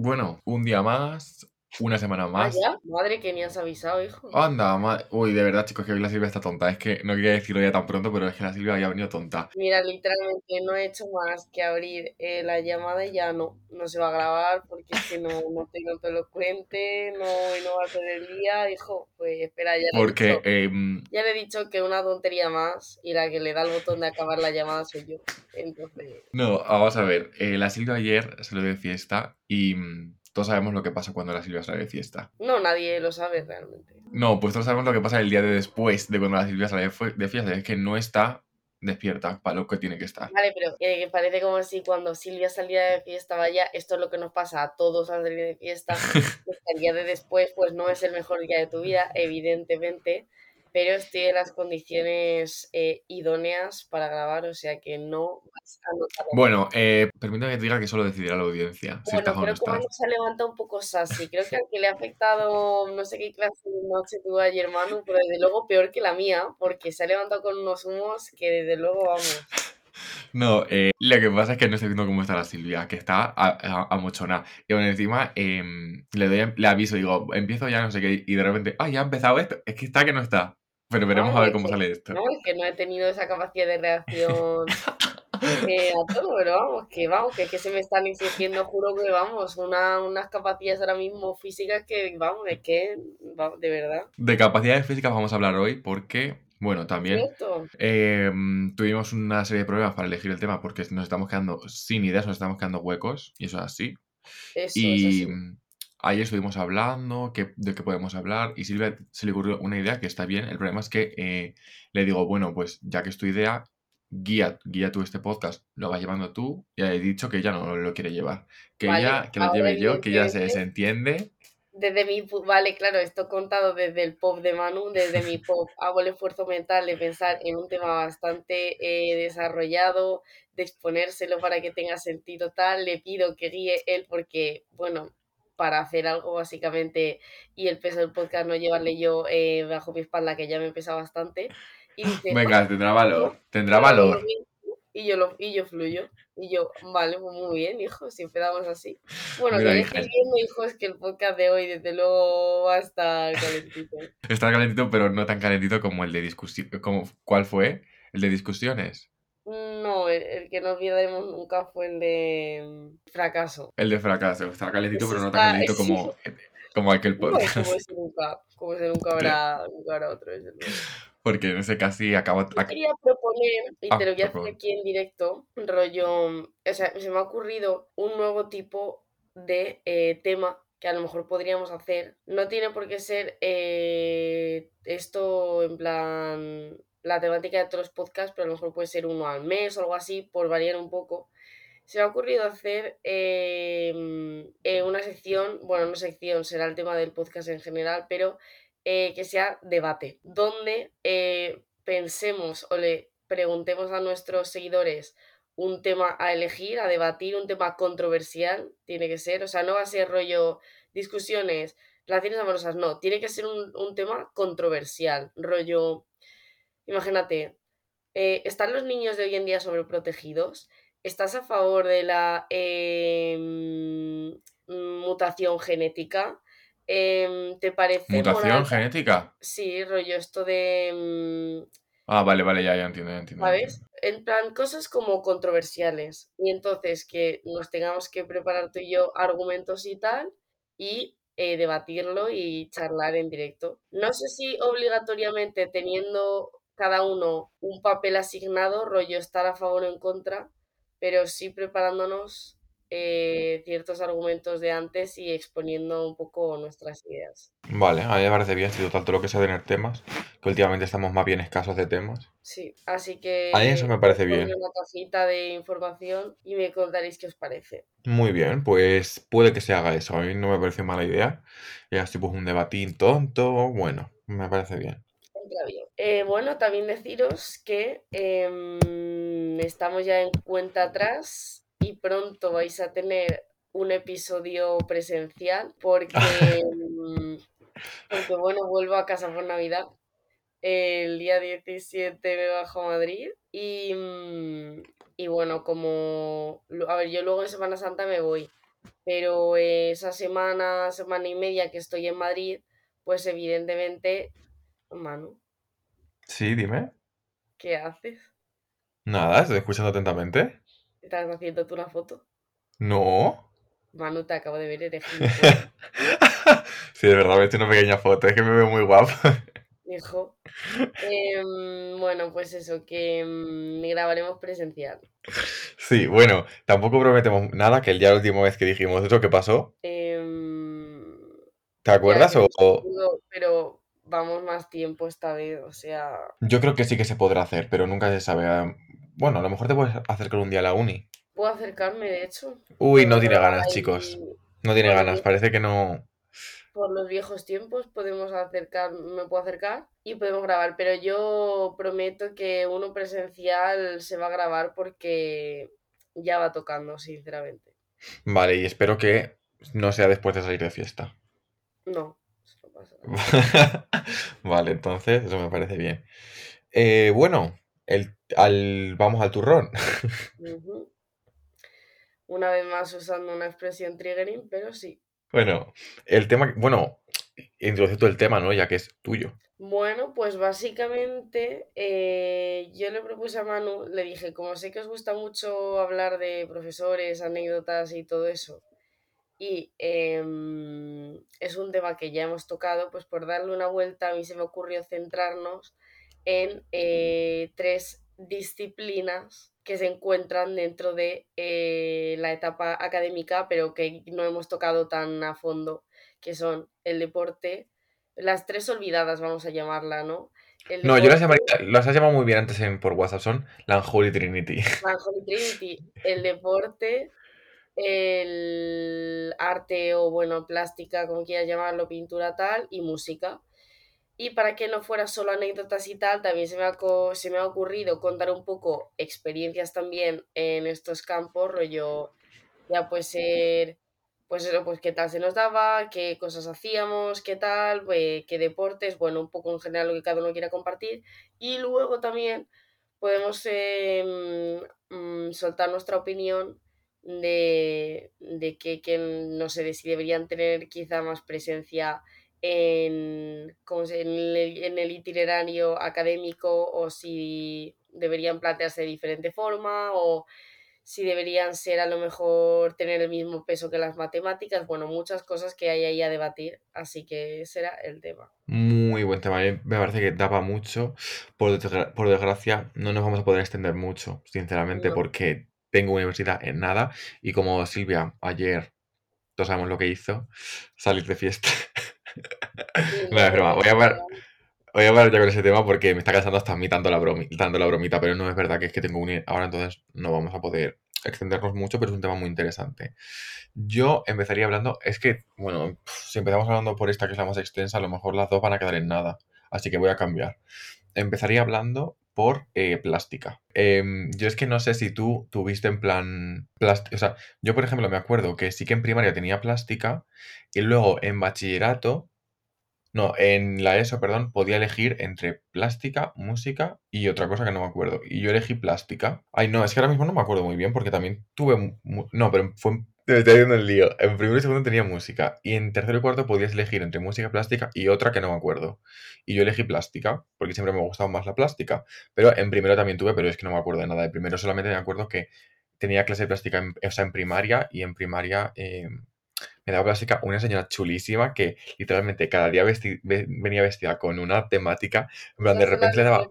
Bueno, un día más, una semana Ah, más. ya. Madre, que ni has avisado, hijo. Anda, ma- uy, de verdad, chicos, que hoy la Silvia está tonta. Es que no quería decirlo ya tan pronto, pero es que la Silvia había venido tonta. Mira, literalmente no he hecho más que abrir eh, la llamada y ya no, no se va a grabar porque es que no, no tengo todo elocuente, no, y no va a ser el día, hijo. Pues espera, ya le he Porque, dicho, em, ya le he dicho que una tontería más y la que le da el botón de acabar la llamada soy yo. Entonces, no, vamos a ver. eh, la Silvia ayer salió de fiesta y mm, todos sabemos lo que pasa cuando la Silvia sale de fiesta. no, nadie lo sabe realmente. No, pues todos sabemos lo que pasa el día de después de cuando la Silvia sale de, fiesta. Es que no está despierta para lo que tiene que estar. Vale, pero eh, parece como si cuando Silvia salía de fiesta, vaya, esto es lo que nos pasa a todos al salir de fiesta, el día de después pues no es el mejor día de tu vida, evidentemente, pero estoy en las condiciones eh, idóneas para grabar, o sea que no vas a notar. Bueno, eh, permítame que te diga que solo decidirá la audiencia si Bueno, creo que Manu se ha levantado un poco sassy. Creo que al que le ha afectado no sé qué clase de noche tuvo ayer Manu, pero desde luego peor que la mía, porque se ha levantado con unos humos que desde luego vamos. No, eh, lo que pasa es que no estoy viendo cómo está la Silvia, que está amochonada. Y bueno, encima em, le doy, le aviso, digo, empiezo ya, no sé qué, y de repente, ¡ay, ya ha empezado esto! Es que está que no está. Pero veremos No, a ver cómo que, sale esto. no, es que no he tenido esa capacidad de reacción eh, a todo, pero vamos, que vamos, que, que se me están exigiendo, juro que vamos, una, unas capacidades ahora mismo físicas que, vamos, es que, vamos, de verdad. De capacidades físicas vamos a hablar hoy porque, bueno, también em, tuvimos una serie de problemas para elegir el tema porque nos estamos quedando sin ideas, nos estamos quedando huecos, y eso es así. Eso es Y así. mm, ayer estuvimos hablando que, de qué podemos hablar y Silvia se le ocurrió una idea que está bien. El problema es que eh, le digo, bueno, pues ya que es tu idea, guía, guía tú este podcast, lo vas llevando tú. Y he dicho que ella no lo quiere llevar. Que Vale, ella, que lo lleve yo, que ella se evidentemente, desentiende. desde mi, vale, claro, esto contado desde el pop de Manu, desde mi pop, hago el esfuerzo mental de pensar en un tema bastante eh, desarrollado, de exponérselo para que tenga sentido tal, le pido que guíe él porque, bueno, para hacer algo básicamente y el peso del podcast no llevarle yo eh, bajo mi espalda, que ya me pesa bastante, y dice, Venga, "Oye, tendrá valor, tendrá yo valor. bien", y yo, lo, y yo fluyo. Y yo, vale, muy bien, hijo, si empezamos así. Bueno, Mira, que estéis viendo, hijo, es que el podcast de hoy, desde luego, va a estar calentito. está calentito, pero no tan calentito como el de discusión. ¿Cuál fue? El de discusiones. No, el, el que no olvidaremos nunca fue el de fracaso. El de fracaso. Está calentito, Ese pero no tan calentito como, como aquel no, como podcast. ese nunca, como ese nunca habrá, nunca habrá otro, desde luego. Porque en ese casi acabo. Yo quería proponer, y te Ah, lo voy a hacer aquí en directo, rollo, o sea, se me ha ocurrido un nuevo tipo de eh, tema que a lo mejor podríamos hacer. No tiene por qué ser eh, esto en plan la temática de todos los podcasts, pero a lo mejor puede ser uno al mes o algo así, por variar un poco. Se me ha ocurrido hacer mm, eh, una sección, bueno, no sección, será el tema del podcast en general, pero eh, que sea debate, donde eh, pensemos o le preguntemos a nuestros seguidores un tema a elegir, a debatir, un tema controversial, tiene que ser, o sea, no va a ser rollo discusiones, relaciones amorosas, no, tiene que ser un, un tema controversial, rollo, imagínate, eh, ¿están los niños de hoy en día sobreprotegidos? ¿Estás a favor de la em, mutación genética? Em, ¿Te parece ¿Mutación moral? genética? Sí, rollo esto de... mm, Ah, vale, vale, ya, ya entiendo, ya entiendo, ¿Sabes? En plan, cosas como controversiales. Y entonces que nos tengamos que preparar tú y yo argumentos y tal, y eh, debatirlo y charlar en directo. No sé si obligatoriamente teniendo cada uno un papel asignado, rollo estar a favor o en contra, pero sí preparándonos eh, ciertos argumentos de antes y exponiendo un poco nuestras ideas. Vale, a mí me parece bien, si total todo lo que sea tener temas, que últimamente estamos más bien escasos de temas. Sí, así A mí eso que me parece bien. una cajita de información y me contaréis qué os parece. Muy bien, pues puede que se haga eso. A mí no me parece mala idea. Y así pues un debatín tonto, bueno, me parece bien. Bien. Eh, bueno, también deciros que em, estamos ya en cuenta atrás y pronto vais a tener un episodio presencial porque, em, porque bueno, vuelvo a casa por Navidad. El día 17 me bajo a Madrid y, mm, y bueno, como, a ver, yo luego en Semana Santa me voy, pero esa semana, semana y media que estoy en Madrid, pues evidentemente, Manu, Sí, dime. ¿qué haces? Nada, estoy escuchando atentamente. ¿Estás haciendo tú una foto? No. Manu, te acabo de ver, eres sí, de verdad, me he hecho una pequeña foto, es que me veo muy guapo. Hijo. Em, bueno, pues eso, que mm, grabaremos presencial. Sí, bueno, tampoco prometemos nada, que el día la última vez que dijimos eso, ¿qué pasó? Em, ¿Te ya, acuerdas? no O, pero vamos más tiempo esta vez, o sea, Yo creo que sí que se podrá hacer, pero nunca se sabe. ah, Bueno, a lo mejor te puedes acercar un día a la uni. puedo acercarme, de hecho. Uy, no tiene ganas, ahí chicos. No tiene ganas, parece que no. por los viejos tiempos, podemos acercar, me puedo acercar y podemos grabar, pero yo prometo que uno presencial se va a grabar porque ya va tocando, sinceramente. Vale, y espero que no sea después de salir de fiesta. No pasa nada. Vale, entonces eso me parece bien. Eh, bueno, el, al, vamos al turrón. Una vez más usando una expresión triggering, pero sí. Bueno, el tema, bueno, introduce tú el tema, ¿no? Ya que es tuyo. Bueno, pues básicamente eh, yo le propuse a Manu, le dije, como sé que os gusta mucho hablar de profesores, anécdotas y todo eso, y em, es un tema que ya hemos tocado, pues por darle una vuelta a mí se me ocurrió centrarnos en eh, tres disciplinas que se encuentran dentro de eh, la etapa académica, pero que no hemos tocado tan a fondo, que son el deporte, las tres olvidadas, vamos a llamarla, ¿no? El No, yo las llamaría, las has llamado muy bien antes en, por WhatsApp, son la Unholy Trinity. la Holy Trinity, el deporte, el arte o bueno, plástica, como quieras llamarlo, pintura tal, y música. Y para que no fuera solo anécdotas y tal, también se me, ha, se me ha ocurrido contar un poco experiencias también en estos campos, rollo, ya puede ser, pues eso, pues qué tal se nos daba, qué cosas hacíamos, qué tal, pues, qué deportes, bueno, un poco en general lo que cada uno quiera compartir. Y luego también podemos em, mm, soltar nuestra opinión de, de que, que, no sé, de si deberían tener quizá más presencia en, ¿cómo se- en el, en el itinerario académico o si deberían plantearse de diferente forma o si deberían ser a lo mejor tener el mismo peso que las matemáticas, bueno, muchas cosas que hay ahí a debatir, así que ese era el tema. Muy buen tema, eh, me parece que daba mucho. Por, desgra- por desgracia, no nos vamos a poder extender mucho, sinceramente, No, porque tengo universidad en nada y como Silvia ayer, todos sabemos lo que hizo, salir de fiesta. No, es broma, voy a parar, ya con ese tema porque me está cansando hasta a mí tanto la, bromi- tanto la bromita, pero no es verdad que es que tengo uni ahora, entonces no vamos a poder extendernos mucho, pero es un tema muy interesante. Yo empezaría hablando, es que, bueno, si empezamos hablando por esta que es la más extensa, a lo mejor las dos van a quedar en nada, así que voy a cambiar. Empezaría hablando por eh, plástica. Em, yo es que no sé si tú tuviste en plan plástica, o sea, yo por ejemplo me acuerdo que sí que en primaria tenía plástica y luego en bachillerato no, en la ESO, perdón, podía elegir entre plástica, música y otra cosa que no me acuerdo. Y yo elegí plástica. Ay, no, es que ahora mismo no me acuerdo muy bien porque también tuve... No, pero fue... en- Me estoy haciendo el lío. En primero y segundo tenía música. Y en tercero y cuarto podías elegir entre música, plástica y otra que no me acuerdo. Y yo elegí plástica porque siempre me ha gustado más la plástica. Pero en primero también tuve, pero es que no me acuerdo de nada. De primero solamente me acuerdo que tenía clase de plástica en, o sea, en primaria y en primaria... eh, me daba plástica una señora chulísima que literalmente cada día vesti- venía vestida con una temática. En plan, de repente le daba.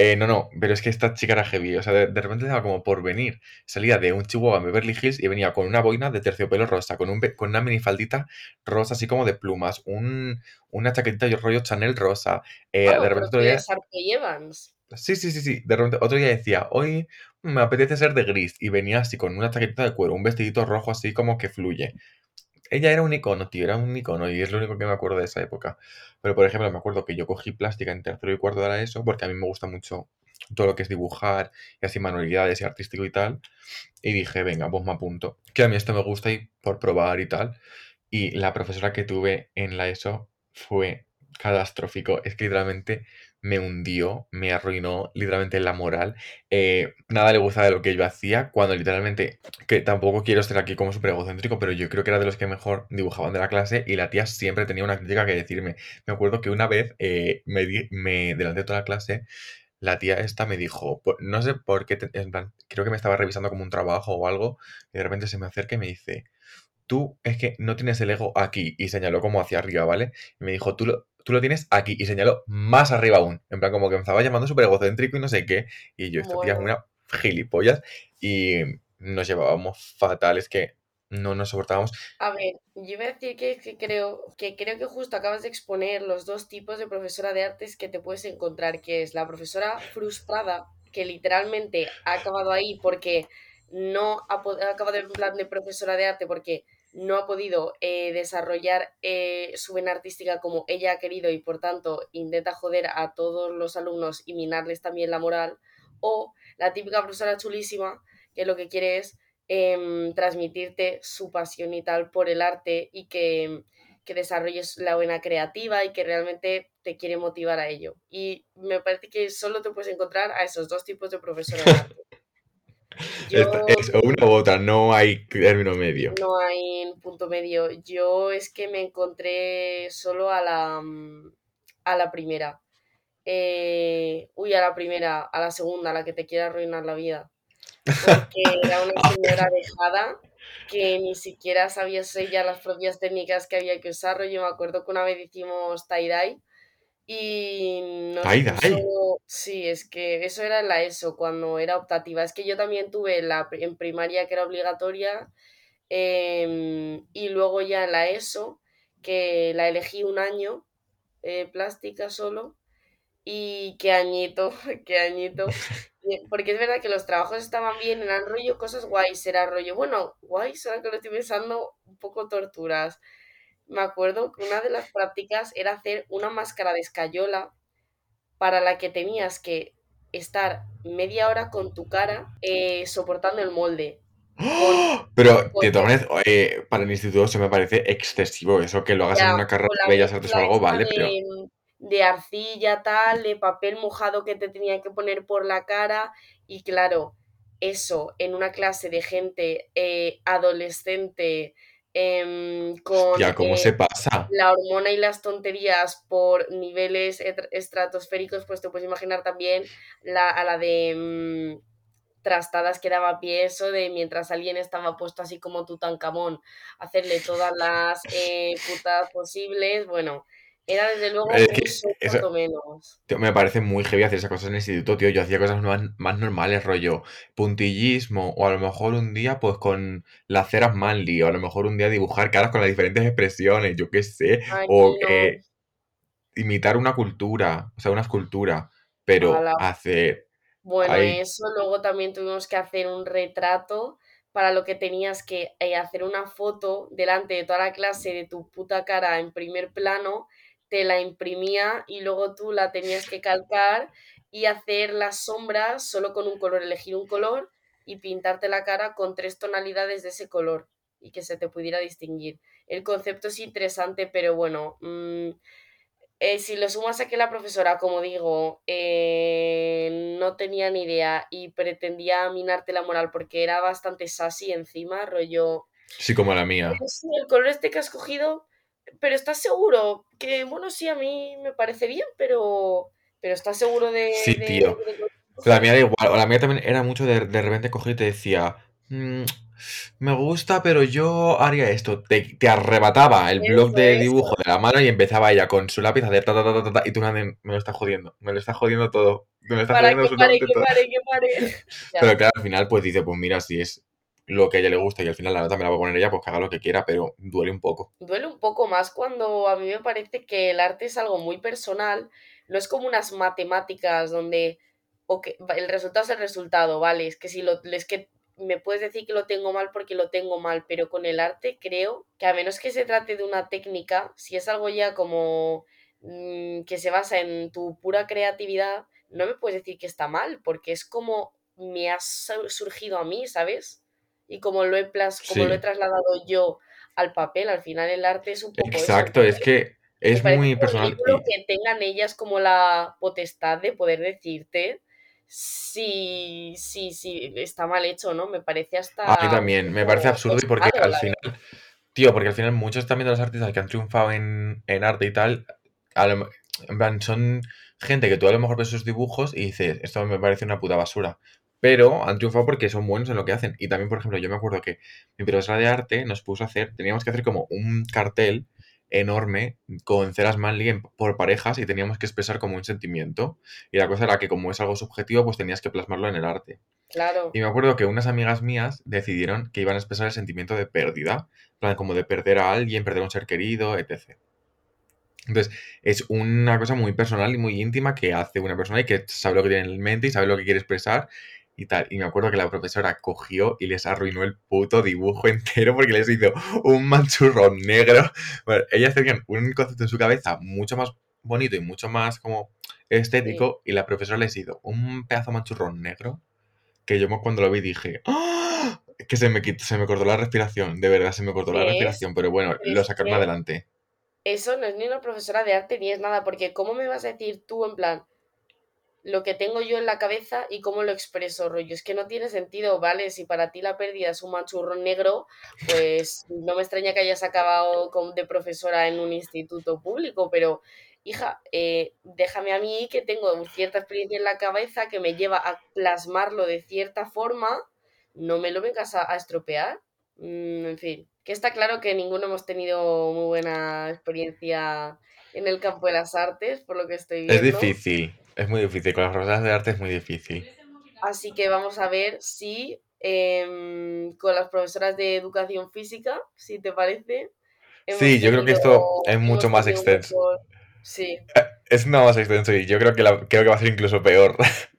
Eh, no, no, pero es que esta chica era heavy. O sea, de, de repente le daba como por venir. Salía de un chihuahua en Beverly Hills y venía con una boina de terciopelo rosa, con, un, con una minifaldita rosa, así como de plumas, un, una chaquetita de rollo Chanel rosa. eh, de repente otro día. Evans. Sí, sí, sí, sí. De repente otro día decía, hoy me apetece ser de gris. Y venía así con una chaquetita de cuero, un vestidito rojo así como que fluye. Ella era un icono, tío, era un icono y es lo único que me acuerdo de esa época. Pero, por ejemplo, me acuerdo que yo cogí plástica en tercero y cuarto de la ESO porque a mí me gusta mucho todo lo que es dibujar y así manualidades y artístico y tal. Y dije, venga, pues me apunto. Que a mí esto me gusta y por probar y tal. Y la profesora que tuve en la ESO fue catastrófico. Es que literalmente me hundió, me arruinó literalmente la moral. Eh, nada le gustaba de lo que yo hacía, cuando literalmente, que tampoco quiero ser aquí como súper egocéntrico, pero yo creo que era de los que mejor dibujaban de la clase y la tía siempre tenía una crítica que decirme. Me acuerdo que una vez, eh, me, me, delante de toda la clase, la tía esta me dijo, no sé por qué, creo que me estaba revisando como un trabajo o algo, y de repente se me acerca y me dice, tú es que no tienes el ego aquí, y señaló como hacia arriba, ¿vale? Y me dijo, tú lo, tú lo tienes aquí, y señaló más arriba aún, en plan como que me estaba llamando súper egocéntrico y no sé qué, y yo, esta tía es una gilipollas, y nos llevábamos fatales que no nos soportábamos. A ver, yo iba a decir que, creo, que creo que justo acabas de exponer los dos tipos de profesora de artes que te puedes encontrar, que es la profesora frustrada, que literalmente ha acabado ahí porque no ha, acabado en plan de profesora de arte porque no ha podido eh, desarrollar eh, su vena artística como ella ha querido y por tanto intenta joder a todos los alumnos y minarles también la moral, o la típica profesora chulísima que lo que quiere es Em, transmitirte su pasión y tal por el arte y que, que desarrolles la buena creativa y que realmente te quiere motivar a ello. Y me parece que solo te puedes encontrar a esos dos tipos de profesores es una u otra, no hay término medio. No hay punto medio. Yo es que me encontré solo a la, a la primera. Eh, uy, a la primera, a la segunda, a la que te quiere arruinar la vida porque era una señora dejada que ni siquiera sabía ya las propias técnicas que había que usar. Yo me acuerdo que una vez hicimos tie-dye y nos ¿Tie-dye? Sí, es que eso era en la ESO, cuando era optativa. Es que yo también tuve la en primaria que era obligatoria em, y luego ya en la ESO, que la elegí un año, eh, plástica solo, y qué añito, qué añito. Porque es verdad que los trabajos estaban bien, eran rollo cosas guays, era rollo, bueno, guays, ahora que lo estoy pensando, un poco torturas. Me acuerdo que una de las prácticas era hacer una máscara de escayola para la que tenías que estar media hora con tu cara eh, soportando el molde. Pero, de todas maneras, para el instituto se me parece excesivo eso, que lo hagas en una carrera de bellas artes o algo, vale, pero de arcilla, tal, de papel mojado que te tenía que poner por la cara. Y claro, eso en una clase de gente eh, adolescente em, con ¿cómo se pasa? la hormona y las tonterías por niveles estratosféricos, pues te puedes imaginar también la, a la de mm, trastadas que daba pie eso de mientras alguien estaba puesto así como Tutankamón, hacerle todas las eh, putas posibles, bueno, era desde luego un menos. me parece muy heavy hacer esas cosas en el instituto, tío. Yo hacía cosas más, normales, rollo puntillismo, o a lo mejor un día, pues con las ceras Manly, o a lo mejor un día dibujar caras con las diferentes expresiones, yo qué sé, o eh, imitar una cultura, o sea, una escultura, pero hacer. Bueno, eso luego también tuvimos que hacer un retrato para lo que tenías que eh, hacer una foto delante de toda la clase de tu puta cara en primer plano te la imprimía y luego tú la tenías que calcar y hacer las sombras solo con un color, elegir un color y pintarte la cara con tres tonalidades de ese color y que se te pudiera distinguir. El concepto es interesante, pero bueno, mm, eh, si lo sumas a que la profesora, como digo, eh, no tenía ni idea y pretendía minarte la moral porque era bastante sassy encima, rollo... Sí, como la mía. el color este que has cogido pero ¿estás seguro? Que bueno, sí, a mí me parece bien, pero, pero ¿estás seguro de... Sí, tío. la mía da igual, o la mía también era mucho de, de repente cogí y te decía, mm, me gusta, pero yo haría esto. Te, te arrebataba el blog de dibujo de la mano y empezaba ella con su lápiz a hacer ta, ta, ta, ta, ta y tú me lo estás jodiendo, me lo estás jodiendo todo. Me lo estás Para jodiendo que pare, que pare, que pare. Pero claro, al final pues dice, pues mira, si es lo que a ella le gusta y al final la nota me la va a poner ella, pues que haga lo que quiera, pero duele un poco. Duele un poco más cuando a mí me parece que el arte es algo muy personal, no es como unas matemáticas donde el resultado es el resultado, ¿vale? Es que si lo, es que me puedes decir que lo tengo mal porque lo tengo mal, pero con el arte creo que a menos que se trate de una técnica, si es algo ya como mm, que se basa en tu pura creatividad, no me puedes decir que está mal, porque es como me ha surgido a mí, ¿sabes? Y como lo he, como lo he trasladado yo al papel, al final el arte es un poco... Exacto, es que Es muy personal que tengan ellas como la potestad de poder decirte si, si, si está mal hecho, ¿no? Me parece a mí hasta también me parece absurdo y porque al final, tío, porque al final muchos también de los artistas que han triunfado en, en arte y tal, lo en plan, son gente que tú a lo mejor ves sus dibujos y dices, esto me parece una puta basura. Pero han triunfado porque son buenos en lo que hacen. Y también, por ejemplo, yo me acuerdo que mi profesora de arte nos puso a hacer, teníamos que hacer como un cartel enorme con ceras Manly por parejas y teníamos que expresar como un sentimiento. Y la cosa era que como es algo subjetivo, pues tenías que plasmarlo en el arte. Claro, Y me acuerdo que unas amigas mías decidieron que iban a expresar el sentimiento de pérdida, plan como de perder a alguien, perder a un ser querido, etc. Entonces, es una cosa muy personal y muy íntima que hace una persona y que sabe lo que tiene en mente y sabe lo que quiere expresar y tal. Y me acuerdo que la profesora cogió y les arruinó el puto dibujo entero porque les hizo un manchurrón negro. Bueno, ellas tenían un concepto en su cabeza mucho más bonito y mucho más como sí. estético y la profesora les hizo un pedazo manchurrón negro que yo cuando lo vi dije, ¡Ah! que se me, quitó- se me cortó la respiración, de verdad se me cortó la respiración, pero bueno, lo sacaron adelante. eso no es ni una profesora de arte ni es nada, porque ¿cómo me vas a decir tú en plan lo que tengo yo en la cabeza y cómo lo expreso, rollo? Es que no tiene sentido, ¿vale? Si para ti la pérdida es un manchurrón negro, pues no me extraña que hayas acabado con- de profesora en un instituto público, pero hija, eh, déjame a mí que tengo cierta experiencia en la cabeza que me lleva a plasmarlo de cierta forma, no me lo vengas a, a estropear. Mm, en fin, que está claro que ninguno hemos tenido muy buena experiencia en el campo de las artes, por lo que estoy Es viendo. difícil, es muy difícil, con las profesoras de arte es muy difícil. Así que vamos a ver si em, con las profesoras de educación física, si te parece, Sí, yo creo que esto es mucho más extenso. mejor... Sí, Es nada más extenso y yo creo que, la- creo que va a ser incluso peor.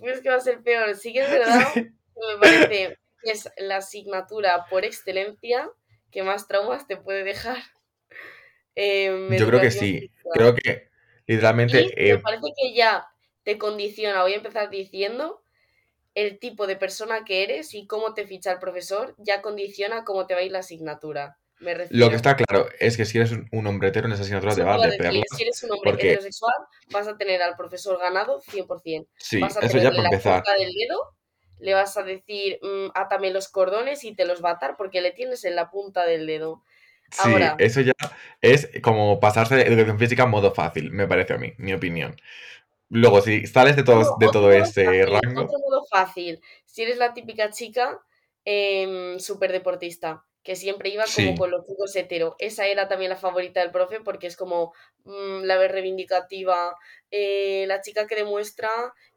pues que va a ser peor. Sí que es verdad Sí. me parece que es la asignatura por excelencia que más traumas te puede dejar en Yo creo que sí, física. creo que Y literalmente, me eh, parece que ya te condiciona, voy a empezar diciendo, el tipo de persona que eres y cómo te ficha el profesor ya condiciona cómo te va a ir la asignatura. Me lo que está claro es que si eres un, un hombre hetero en esa asignatura te va a de perlas, si eres un hombre porque heterosexual, vas a tener al profesor ganado 100%. sí, Vas a eso ya para la empezar. del dedo, le vas a decir, mm, átame los cordones y te los va a atar porque le tienes en la punta del dedo. Sí, Ahora, eso ya es como pasarse de educación física en modo fácil, me parece a mí, mi opinión. Luego, si sales de, No, todos, de todo ese fácil, rango, otro modo fácil. Si eres la típica chica eh, súper deportista, que siempre iba como sí. con los chicos hetero. Esa era también la favorita del profe porque es como mm, la vez reivindicativa, eh, la chica que demuestra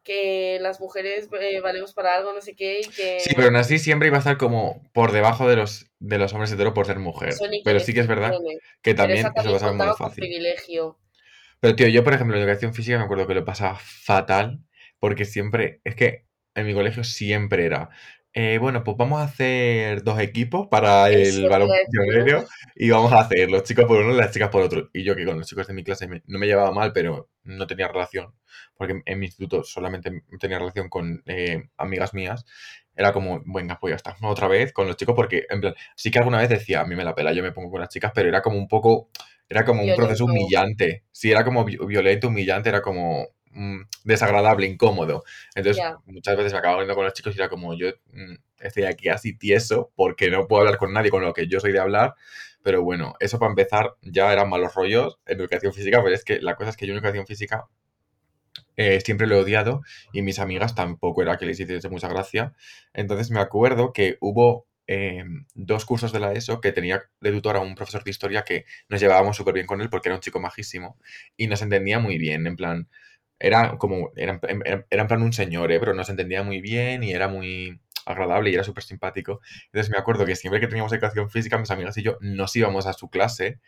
que las mujeres eh, valemos para algo, no sé qué, y Sí, que pero aún así siempre iba a estar como por debajo de los, de los hombres heteros por ser mujer. Pero sí que es verdad que esa también eso también pasaba con fácil. privilegio. Pero tío, yo por ejemplo en educación física me acuerdo que lo pasaba fatal porque siempre, es que en mi colegio siempre era, eh, bueno, pues vamos a hacer dos equipos para el balón pionero y vamos a hacer los chicos por uno y las chicas por otro. Y yo que con los chicos de mi clase me- no me llevaba mal, pero no tenía relación, porque en mi instituto solamente tenía relación con eh, amigas mías. Era como, venga, pues ya está, otra vez con los chicos, porque en plan, sí que alguna vez decía, a mí me la pela, yo me pongo con las chicas, pero era como un poco era como un proceso humillante. Sí, era como vi- violento, humillante, era como mm, desagradable, incómodo. Entonces, Ya. muchas veces me acababa viendo con los chicos y era como yo mm, estoy aquí así tieso porque no puedo hablar con nadie con lo que yo soy de hablar. Pero bueno, eso para empezar ya eran malos rollos en educación física, pero es que la cosa es que yo en educación física eh, siempre lo he odiado y mis amigas tampoco era que les hiciese mucha gracia. Entonces me acuerdo que hubo eh, dos cursos de la ESO que tenía de tutor a un profesor de historia que nos llevábamos súper bien con él porque era un chico majísimo y nos entendía muy bien, en plan, era como, era, era- era en plan un señor, ¿eh? pero nos entendía muy bien y era muy agradable y era súper simpático. Entonces me acuerdo que siempre que teníamos educación física, mis amigas y yo nos íbamos a su clase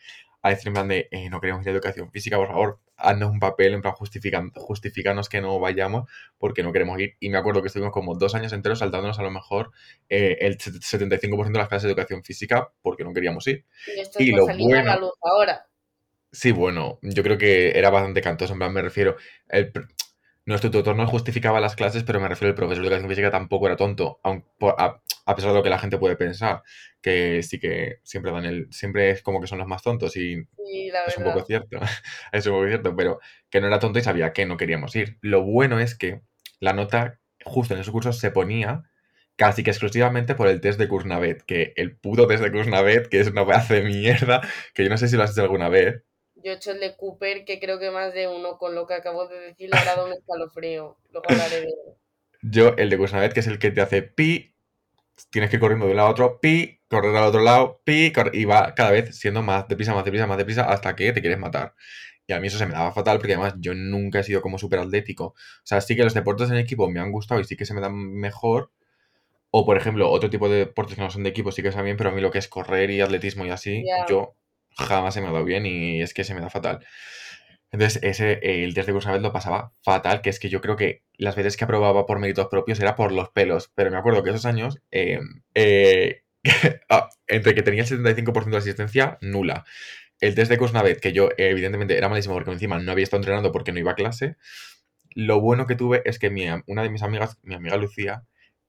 a decir en plan de, eh, no queremos ir a educación física, por favor, haznos un papel, en plan, justifican, justificanos que no vayamos porque no queremos ir. Y me acuerdo que estuvimos como dos años enteros saltándonos a lo mejor eh, el 75% de las clases de educación física porque no queríamos ir. Y esto Y lo a la bueno, luz ahora. Sí, bueno, yo creo que era bastante cantoso, en plan, me refiero, el, nuestro tutor no justificaba las clases, pero me refiero al profesor de educación física tampoco era tonto, aun- a- a pesar de lo que la gente puede pensar, que sí que siempre dan el, siempre es como que son los más tontos y Sí, la es un poco cierto, es un poco cierto, pero que no era tonto y sabía que no queríamos ir. Lo bueno es que la nota justo en esos cursos se ponía casi que exclusivamente por el test de Kursnavet, que el puto test de Kursnavet, que es una pedazo de mierda, que yo no sé si lo has hecho alguna vez. Yo he hecho el de Cooper, que creo que más de uno con lo que acabo de decir le ha dado un escalofrío. Luego hablaré de él. Yo, el de Kursnavet, que es el que te hace pi, tienes que ir corriendo de un lado a otro, pi, correr al otro lado, pi, y va cada vez siendo más deprisa, más deprisa, más deprisa, hasta que te quieres matar. Y a mí eso se me daba fatal porque además yo nunca he sido como súper atlético. O sea, sí que los deportes en equipo me han gustado y sí que se me dan mejor. O, por ejemplo, otro tipo de deportes que no son de equipo sí que están bien, pero a mí lo que es correr y atletismo y así, yo jamás se me ha dado bien y es que se me da fatal. Entonces, ese, el test de Kursnavet lo pasaba fatal, que es que yo creo que las veces que aprobaba por méritos propios era por los pelos, pero me acuerdo que esos años, eh, eh, ah, entre que tenía el 75% de asistencia, nula. El test de Kursnavet, que yo eh, evidentemente era malísimo porque encima no había estado entrenando porque no iba a clase, lo bueno que tuve es que mi, una de mis amigas, mi amiga Lucía,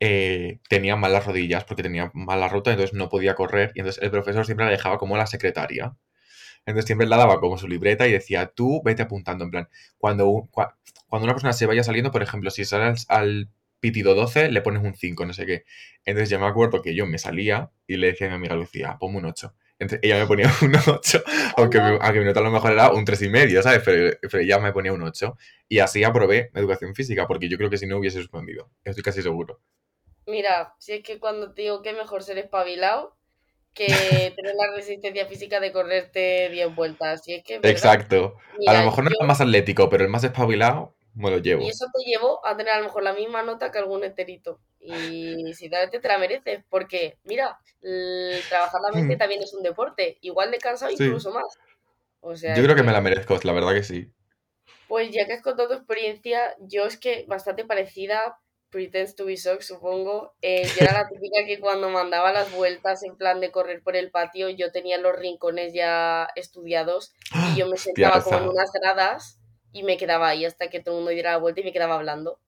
eh, tenía malas rodillas porque tenía mala ruta, entonces no podía correr, y entonces el profesor siempre la dejaba como la secretaria. Entonces siempre la daba como su libreta y decía, tú vete apuntando, en plan, cuando, cuando una persona se vaya saliendo, por ejemplo, si sale al, pitido 12, le pones un 5, no sé qué. Entonces yo me acuerdo que yo me salía y le decía a mi amiga Lucía, ponme un 8. Entonces ella me ponía un 8, aunque, mi, aunque mi nota a lo mejor era un 3 y medio, ¿sabes? Pero, pero ella me ponía un 8. Y así aprobé educación física, porque yo creo que si no hubiese suspendido. Estoy casi seguro. Mira, si es que cuando te digo que es mejor ser espabilado que tener la resistencia física de correrte 10 vueltas. Si es que es verdad. Exacto. A lo mejor no era el más atlético, pero el más espabilado me lo llevo. Y eso te llevó a tener a lo mejor la misma nota que algún enterito. Y sinceramente te la mereces, porque, mira, el trabajar la mente también es un deporte, igual de cansado, Sí. incluso más. O sea, Yo creo que que- me la merezco, la verdad que sí. Pues ya que has contado tu experiencia, yo es que bastante parecida, pretends to be shocked, supongo. Eh, yo era la típica que cuando mandaba las vueltas en plan de correr por el patio, yo tenía los rincones ya estudiados y yo me sentaba como en unas gradas y me quedaba ahí hasta que todo el mundo diera la vuelta y me quedaba hablando.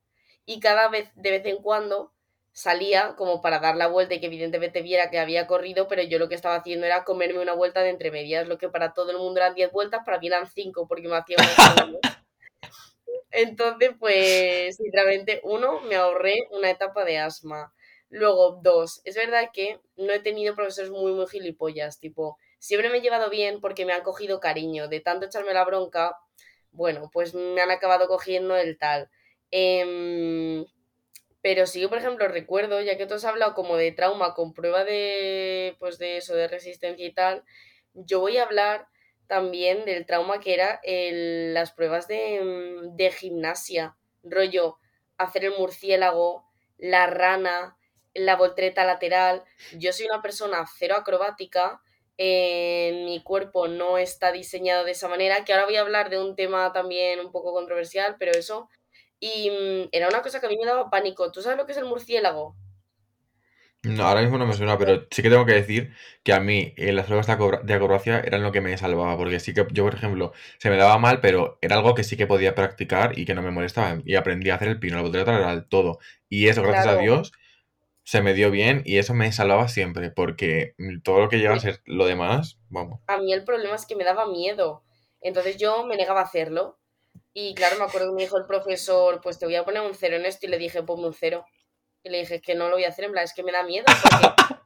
Y cada vez, de vez en cuando, salía como para dar la vuelta y que evidentemente viera que había corrido, pero yo lo que estaba haciendo era comerme una vuelta de entre medias, lo que para todo el mundo eran 10 vueltas, para mí eran 5 porque me hacía. Entonces, pues, sinceramente, uno, me ahorré una etapa de asma. Luego, dos, es verdad que no he tenido profesores muy, muy gilipollas, tipo, siempre me he llevado bien porque me han cogido cariño, de tanto echarme la bronca, bueno, pues me han acabado cogiendo el tal. Em, pero sí que, por ejemplo, recuerdo, ya que tú has hablado como de trauma con prueba de, pues de eso, de resistencia y tal, yo voy a hablar también del trauma que era las pruebas de, mm, de gimnasia, rollo, hacer el murciélago, la rana, la voltereta lateral. Yo soy una persona cero acrobática, eh, mi cuerpo no está diseñado de esa manera, que ahora voy a hablar de un tema también un poco controversial, pero eso. Y mm, era una cosa que a mí me daba pánico. ¿Tú sabes lo que es el murciélago? No, ahora mismo no me suena, pero sí que tengo que decir que a mí eh, las pruebas de, acrobra- de acrobacia eran lo que me salvaba, porque sí que yo, por ejemplo, se me daba mal, pero era algo que sí que podía practicar y que no me molestaba. Y aprendí a hacer el pino, la voltereta lateral, todo. Y eso, gracias a Claro. Dios, se me dio bien y eso me salvaba siempre, porque mm, todo lo que llega a ser lo demás, vamos. A mí el problema es que me daba miedo. Entonces yo me negaba a hacerlo. Y claro, me acuerdo que me dijo el profesor, pues te voy a poner un cero en esto. Y le dije, ponme un cero. Y le dije, que no lo voy a hacer, en plan, es que me da miedo.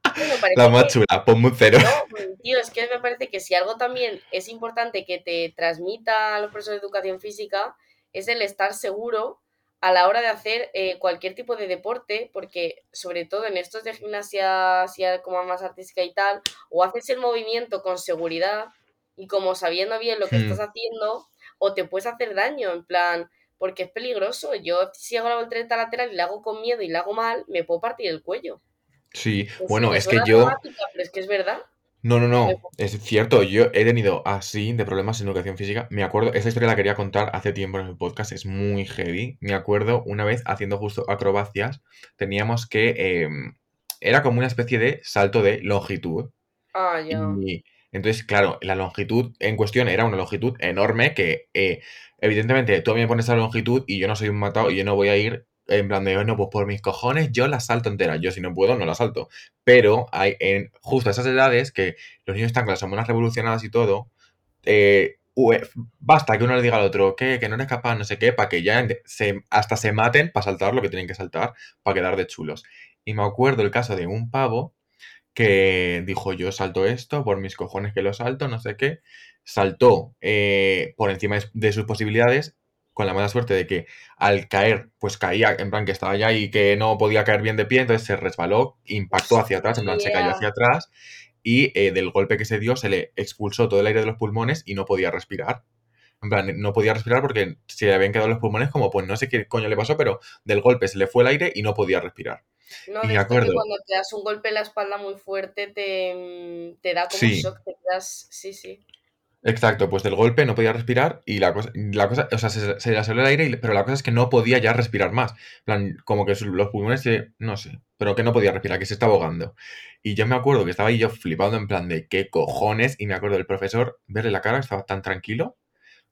Porque me parece La más que- chula, ponme un cero. No, tío, es que me parece que si algo también es importante que te transmita a los profesores de educación física es el estar seguro a la hora de hacer eh, cualquier tipo de deporte, porque sobre todo en estos de gimnasia como más artística y tal, o haces el movimiento con seguridad y como sabiendo bien lo que Hmm. estás haciendo, o te puedes hacer daño, en plan, porque es peligroso. Yo si hago la voltereta lateral y la hago con miedo y la hago mal, me puedo partir el cuello. Sí, bueno, es que yo... dramática, pero es que es verdad. No, no, no, es cierto, yo he tenido así de problemas en educación física. Me acuerdo, esta historia la quería contar hace tiempo en el podcast, es muy heavy. Me acuerdo una vez haciendo justo acrobacias, teníamos que... eh, era como una especie de salto de longitud. Ah, ya. Y entonces, claro, la longitud en cuestión era una longitud enorme que, eh, evidentemente, tú a mí me pones esa longitud y yo no soy un matado y yo no voy a ir en plan de, no, pues por mis cojones yo la salto entera. Yo si no puedo, no la salto. Pero hay en justo esas edades que los niños están con las hormonas revolucionadas y todo, eh, basta que uno le diga al otro que, que no eres capaz, no sé qué, para que ya se, hasta se maten para saltar lo que tienen que saltar, para quedar de chulos. Y me acuerdo el caso de un pavo que dijo yo salto esto, por mis cojones que lo salto, no sé qué, saltó eh, por encima de sus posibilidades con la mala suerte de que al caer, pues caía, en plan que estaba allá y que no podía caer bien de pie, entonces se resbaló, impactó hacia atrás, en plan se cayó hacia atrás y eh, del golpe que se dio se le expulsó todo el aire de los pulmones y no podía respirar. En plan, no podía respirar porque se le habían quedado los pulmones como, pues no sé qué coño le pasó, pero del golpe se le fue el aire y no podía respirar. No, de acuerdo. que cuando te das un golpe en la espalda muy fuerte te, mm, te da como un shock, te das... Sí, sí. Exacto, pues del golpe no podía respirar y la cosa, la cosa o sea, se, le salió el aire, pero la cosa es que no podía ya respirar más. En plan, como que los pulmones, se, no sé, pero que no podía respirar, que se estaba ahogando. Y yo me acuerdo que estaba ahí yo flipando en plan de qué cojones, y me acuerdo del profesor verle la cara, estaba tan tranquilo,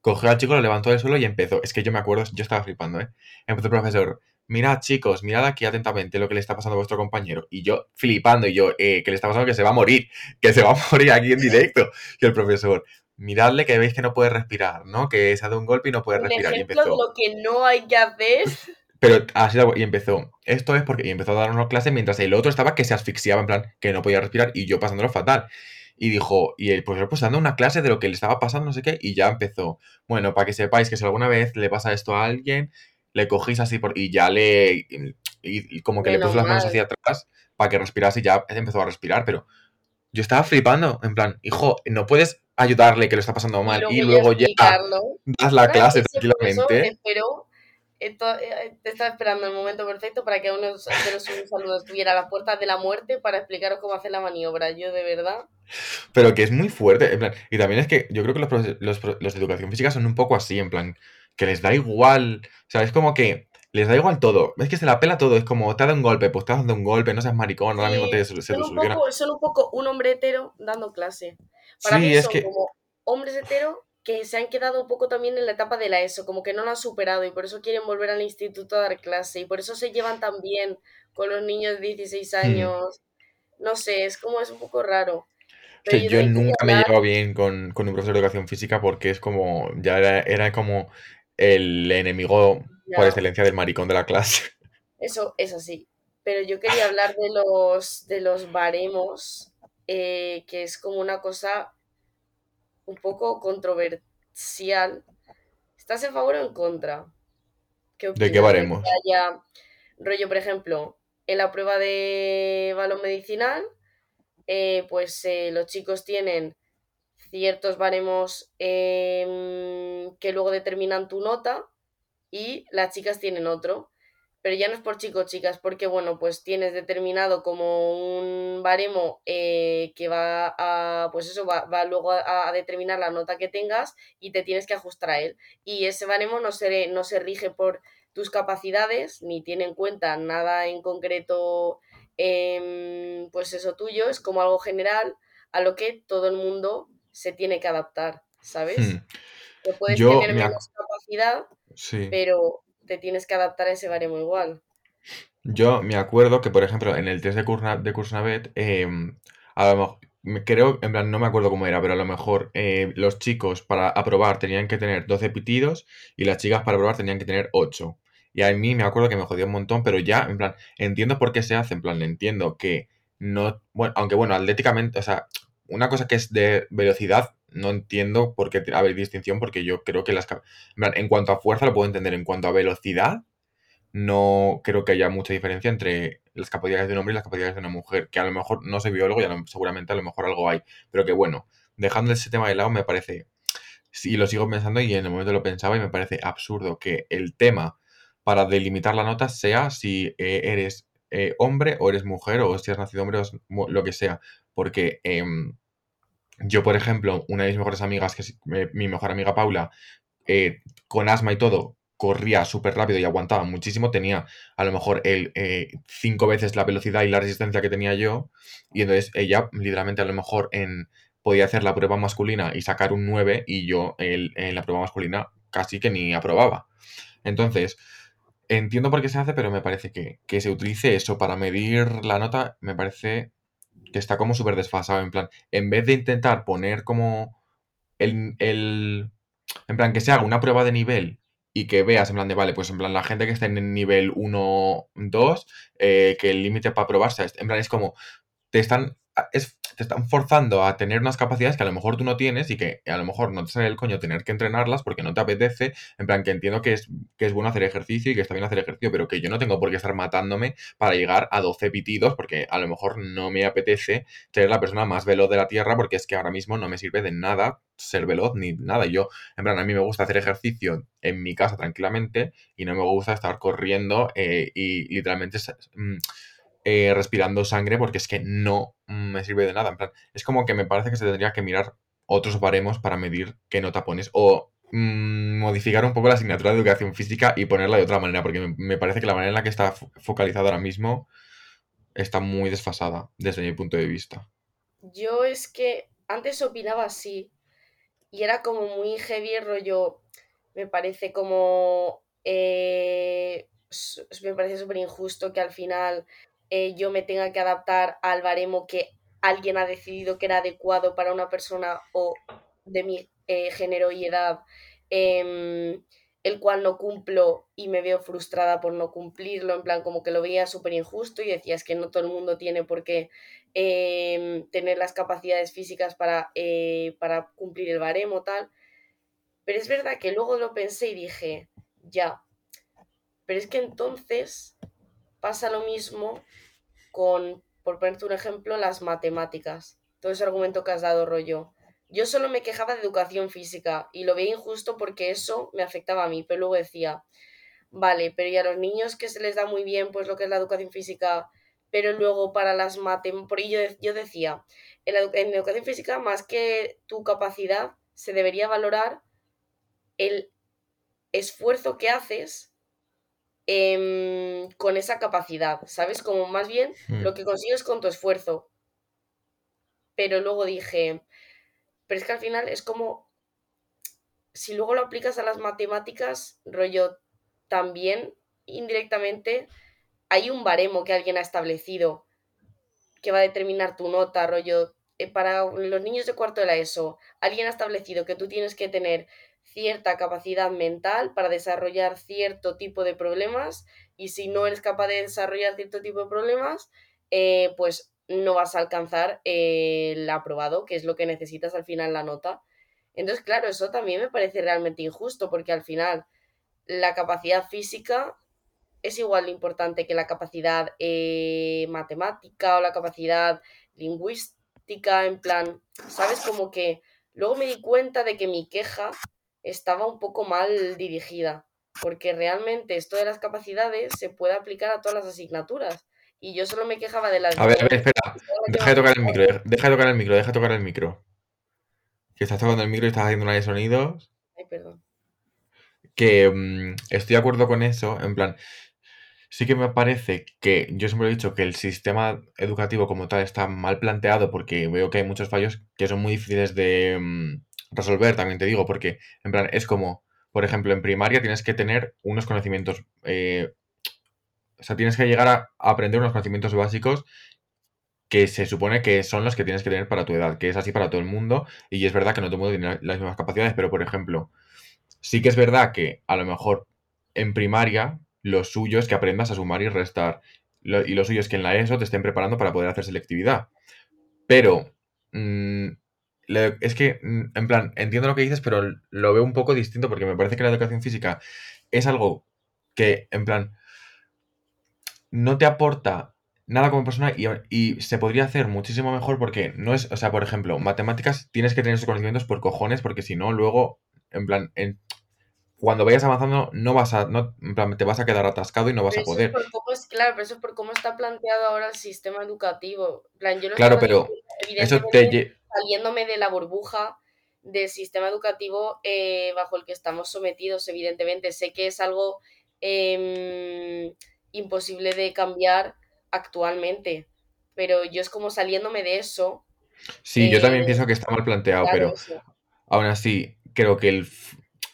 cogió al chico, lo levantó del suelo y empezó. Es que yo me acuerdo, yo estaba flipando, ¿eh? Empezó el profesor, mirad chicos, mirad aquí atentamente lo que le está pasando a vuestro compañero. Y yo flipando, y yo, eh, que le está pasando que se va a morir, que se va a morir aquí en directo. Y el profesor, miradle que veis que no puede respirar, ¿no? Que se ha dado un golpe y no puede respirar. y empezó. lo que no hay que hacer. Pero así y empezó. Esto es porque y empezó a dar una clase mientras el otro estaba que se asfixiaba, en plan, que no podía respirar y yo pasándolo fatal. Y dijo, y el profesor pues dando una clase de lo que le estaba pasando, no sé qué, y ya empezó. Bueno, para que sepáis que si alguna vez le pasa esto a alguien, le cogís así por, y ya le. Y, como que le puso las manos hacia atrás para que respirase y ya empezó a respirar, pero yo estaba flipando, en plan, hijo, no puedes ayudarle que lo está pasando mal y luego, ya das la clase tranquilamente. Pero eh, te estaba esperando el momento perfecto para que uno de los saludos estuviera a las puertas de la muerte para explicaros cómo hacer la maniobra. Yo de verdad. Pero que es muy fuerte. En plan, y también es que yo creo que los, los, de educación física son un poco así, en plan, que les da igual. O sea, es como que les da igual todo. Es que se la pela todo. Es como, te ha dado un golpe, pues te has dado un golpe, no seas maricón, ahora mismo te, se, son, un poco, son un poco un hombre hetero dando clase. Para mí son como hombres heteros que se han quedado un poco también en la etapa de la ESO, como que no lo han superado y por eso quieren volver al instituto a dar clase y por eso se llevan tan bien con los niños de 16 hmm. años. No sé, es como, es un poco raro. yo, nunca me he llevado bien con, con, un profesor de educación física porque es como, ya era, era como el enemigo por excelencia del maricón de la clase. Eso es así. Pero yo quería hablar de los, de los baremos, eh, que es como una cosa un poco controversial. ¿Estás en favor o en contra? ¿De qué baremos? rollo, por ejemplo, en la prueba de balón medicinal, eh, pues eh, los chicos tienen ciertos baremos em, que luego determinan tu nota y las chicas tienen otro. Pero ya no es por chicos, chicas, porque bueno, pues tienes determinado como un baremo eh, que va a, pues eso, va, luego a, determinar la nota que tengas y te tienes que ajustar a él. Y ese baremo no se, no se rige por tus capacidades, ni tiene en cuenta nada en concreto, em, pues eso tuyo, es como algo general a lo que todo el mundo se tiene que adaptar, ¿sabes? Hmm. Que puedes tener menos capacidad, pero te tienes que adaptar a ese baremo igual. Yo me acuerdo que, por ejemplo, en el test de, Curna, de Kursnavet, em, a lo mejor, creo, en plan, no me acuerdo cómo era, pero a lo mejor eh, los chicos para aprobar tenían que tener 12 pitidos y las chicas para aprobar tenían que tener 8. Y a mí me acuerdo que me jodió un montón, pero ya, en plan, entiendo por qué se hace, en plan, entiendo que no, bueno, aunque bueno, atléticamente, o sea, una cosa que es de velocidad, no entiendo por qué haber distinción, porque yo creo que las... En cuanto a fuerza lo puedo entender, en cuanto a velocidad, no creo que haya mucha diferencia entre las capacidades de un hombre y las capacidades de una mujer, que a lo mejor no soy biólogo y seguramente a lo mejor algo hay, pero que bueno, dejando ese tema de lado me parece, y lo sigo pensando y en el momento lo pensaba y me parece absurdo que el tema para delimitar la nota sea si eh, eres eh, hombre o eres mujer o si has nacido hombre o lo que sea, porque... Em, yo, por ejemplo, una de mis mejores amigas, que es mi mejor amiga Paula, eh, con asma y todo, corría súper rápido y aguantaba muchísimo, tenía a lo mejor el eh, cinco veces la velocidad y la resistencia que tenía yo, y entonces ella literalmente a lo mejor en, podía hacer la prueba masculina y sacar un 9 y yo en la prueba masculina casi que ni aprobaba. Entonces, entiendo por qué se hace, pero me parece que, que se utilice eso para medir la nota, me parece que está como súper desfasado. En plan, en vez de intentar poner como el, el- En plan, que se haga una prueba de nivel y que veas, en plan de, vale, pues en plan, la gente que está en el nivel 1, 2, eh, que el límite para probarse, en plan, es como, te están, es- te están forzando a tener unas capacidades que a lo mejor tú no tienes y que a lo mejor no te sale el coño tener que entrenarlas porque no te apetece, en plan, que entiendo que es, que es bueno hacer ejercicio y que está bien hacer ejercicio, pero que yo no tengo por qué estar matándome para llegar a 12 pitidos porque a lo mejor no me apetece ser la persona más veloz de la Tierra porque es que ahora mismo no me sirve de nada ser veloz ni nada. Yo, en plan, a mí me gusta hacer ejercicio en mi casa tranquilamente y no me gusta estar corriendo eh, y literalmente mm, eh, respirando sangre porque es que no me sirve de nada. En plan, es como que me parece que se tendría que mirar otros baremos para medir qué nota pones o mm, modificar un poco la asignatura de educación física y ponerla de otra manera porque me, parece que la manera en la que está fo- focalizada ahora mismo está muy desfasada desde mi punto de vista. Yo es que antes opinaba así y era como muy heavy rollo, me parece como, eh, me parece súper injusto que al final eh, yo me tenga que adaptar al baremo que alguien ha decidido que era adecuado para una persona o de mi eh, género y edad, em, el cual no cumplo y me veo frustrada por no cumplirlo, en plan como que lo veía súper injusto y decía es que no todo el mundo tiene por qué em, tener las capacidades físicas para, eh, para cumplir el baremo, tal. Pero es verdad que luego lo pensé y dije, ya, pero es que entonces pasa lo mismo con, por ponerte un ejemplo, las matemáticas. Todo ese argumento que has dado, rollo. Yo solo me quejaba de educación física y lo veía injusto porque eso me afectaba a mí, pero luego decía, vale, pero y a los niños que se les da muy bien pues lo que es la educación física, pero luego para las matemáticas, por ello yo decía, en educación física más que tu capacidad se debería valorar el esfuerzo que haces em, con esa capacidad, ¿sabes? Como más bien Hmm. lo que consigues con tu esfuerzo. Pero luego dije, pero es que al final es como, si luego lo aplicas a las matemáticas, rollo, también indirectamente hay un baremo que alguien ha establecido que va a determinar tu nota, rollo, eh, para los niños de cuarto de la ESO, alguien ha establecido que tú tienes que tener cierta capacidad mental para desarrollar cierto tipo de problemas y si no eres capaz de desarrollar cierto tipo de problemas, eh, pues no vas a alcanzar eh, el aprobado, que es lo que necesitas al final la nota. Entonces, claro, eso también me parece realmente injusto porque al final la capacidad física es igual de importante que la capacidad eh, matemática o la capacidad lingüística, en plan, ¿sabes? Como que luego me di cuenta de que mi queja estaba un poco mal dirigida, porque realmente esto de las capacidades se puede aplicar a todas las asignaturas. Y yo solo me quejaba de las... A ver, a ver, espera. Deja de tocar el micro, deja, de tocar el micro, deja de tocar el micro. Que estás tocando el micro y estás haciendo una de sonidos. Ay, perdón. Que mm, estoy de acuerdo con eso, en plan, sí que me parece que yo siempre he dicho que el sistema educativo como tal está mal planteado porque veo que hay muchos fallos que son muy difíciles de mm, resolver, también te digo, porque en plan es como, por ejemplo, en primaria tienes que tener unos conocimientos, eh, o sea, tienes que llegar a, aprender unos conocimientos básicos que se supone que son los que tienes que tener para tu edad, que es así para todo el mundo, y es verdad que no todo el mundo tiene las mismas capacidades, pero por ejemplo, sí que es verdad que a lo mejor en primaria lo suyo es que aprendas a sumar y restar, y lo suyo es que en la ESO te estén preparando para poder hacer selectividad. Pero mm, es que, mm, en plan, entiendo lo que dices, pero lo veo un poco distinto porque me parece que la educación física es algo que, en plan, no te aporta nada como persona y, y se podría hacer muchísimo mejor porque no es, o sea, por ejemplo, matemáticas tienes que tener esos conocimientos por cojones porque si no, luego, en plan, en- cuando vayas avanzando no vas a, no, en plan, te vas a quedar atascado y no vas Pero a eso es poder. por cómo es, claro, pero eso es por cómo está planteado ahora el sistema educativo. En plan, yo lo Claro, pero eso te... saliéndome de la burbuja del sistema educativo eh, bajo el que estamos sometidos, evidentemente. Sé que es algo em, imposible de cambiar actualmente, pero yo es como saliéndome de eso. Sí, yo eh, también pienso que está mal planteado, pero eso. aún así creo que el,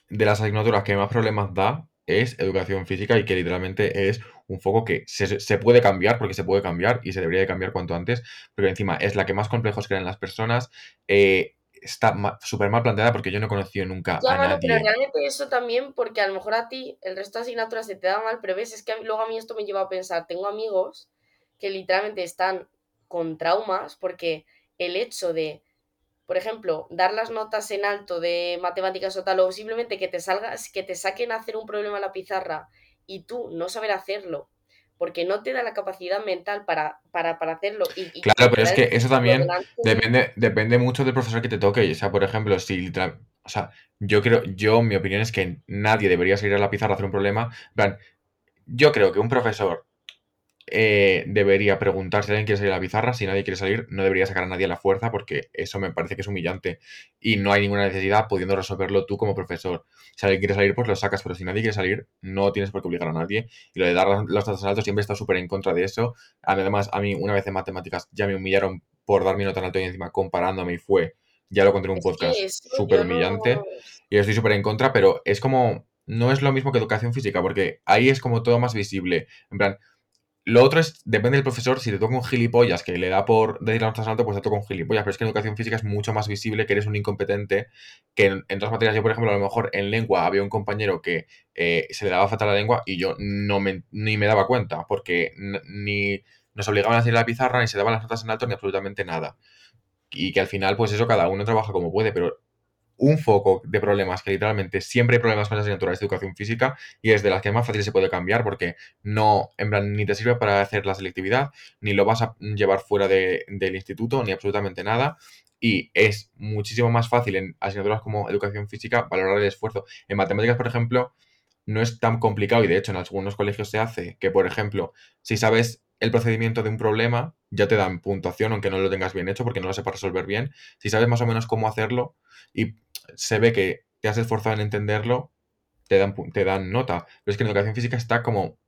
de las asignaturas que más problemas da es educación física y que literalmente es un foco que se, puede cambiar porque se puede cambiar y se debería de cambiar cuanto antes, pero encima es la que más complejos crean las personas. Eh, está súper mal planteada porque yo no he conocido nunca a nadie. pero realmente eso también porque a lo mejor a ti el resto de asignaturas se te da mal, pero ves, es que luego a mí esto me lleva a pensar, tengo amigos que literalmente están con traumas porque el hecho de, por ejemplo, dar las notas en alto de matemáticas o tal, o simplemente que te salgas, que te saquen a hacer un problema en la pizarra y tú no saber hacerlo, porque no te da la capacidad mental para, para, hacerlo. Y, claro, pero es que eso también depende, depende mucho del profesor que te toque. O sea, por ejemplo, si o sea, yo creo, yo, mi opinión es que nadie debería salir a la pizarra a hacer un problema. yo creo que un profesor eh, debería preguntar si alguien quiere salir a la pizarra. Si nadie quiere salir, no debería sacar a nadie a la fuerza porque eso me parece que es humillante. Y no hay ninguna necesidad pudiendo resolverlo tú como profesor. Si alguien quiere salir, pues lo sacas, pero si nadie quiere salir, no tienes por qué obligar a nadie. Y lo de dar los datos altos siempre he estado súper en contra de eso. Además, a mí una vez en matemáticas ya me humillaron por dar mi nota en alto y encima comparándome y fue, ya lo conté en un podcast, súper humillante. Y estoy súper en contra, pero es como, no es lo mismo que educación física, porque ahí es como todo más visible. En plan, lo otro es, depende del profesor, si te toca un gilipollas que le da por decir la nota alto, pues te toca un gilipollas. Pero es que en educación física es mucho más visible que eres un incompetente que en, otras materias. Yo, por ejemplo, a lo mejor en lengua había un compañero que eh, se le daba fatal la lengua y yo no me, ni me daba cuenta, porque ni nos obligaban a hacer la pizarra, ni se daban las notas en alto, ni absolutamente nada. Y que al final, pues eso, cada uno trabaja como puede, pero un foco de problemas, que literalmente siempre hay problemas con las asignaturas de educación física y es de las que más fácil se puede cambiar porque no, en plan, ni te sirve para hacer la selectividad, ni lo vas a llevar fuera del instituto, ni absolutamente nada. Y es muchísimo más fácil en asignaturas como educación física valorar el esfuerzo. En matemáticas, por ejemplo, no es tan complicado y de hecho en algunos colegios se hace que, por ejemplo, si sabes el procedimiento de un problema, ya te dan puntuación, aunque no lo tengas bien hecho porque no lo sepas resolver bien. Si sabes más o menos cómo hacerlo y se ve que te has esforzado en entenderlo, te dan, te dan nota. Pero es que en educación física está como.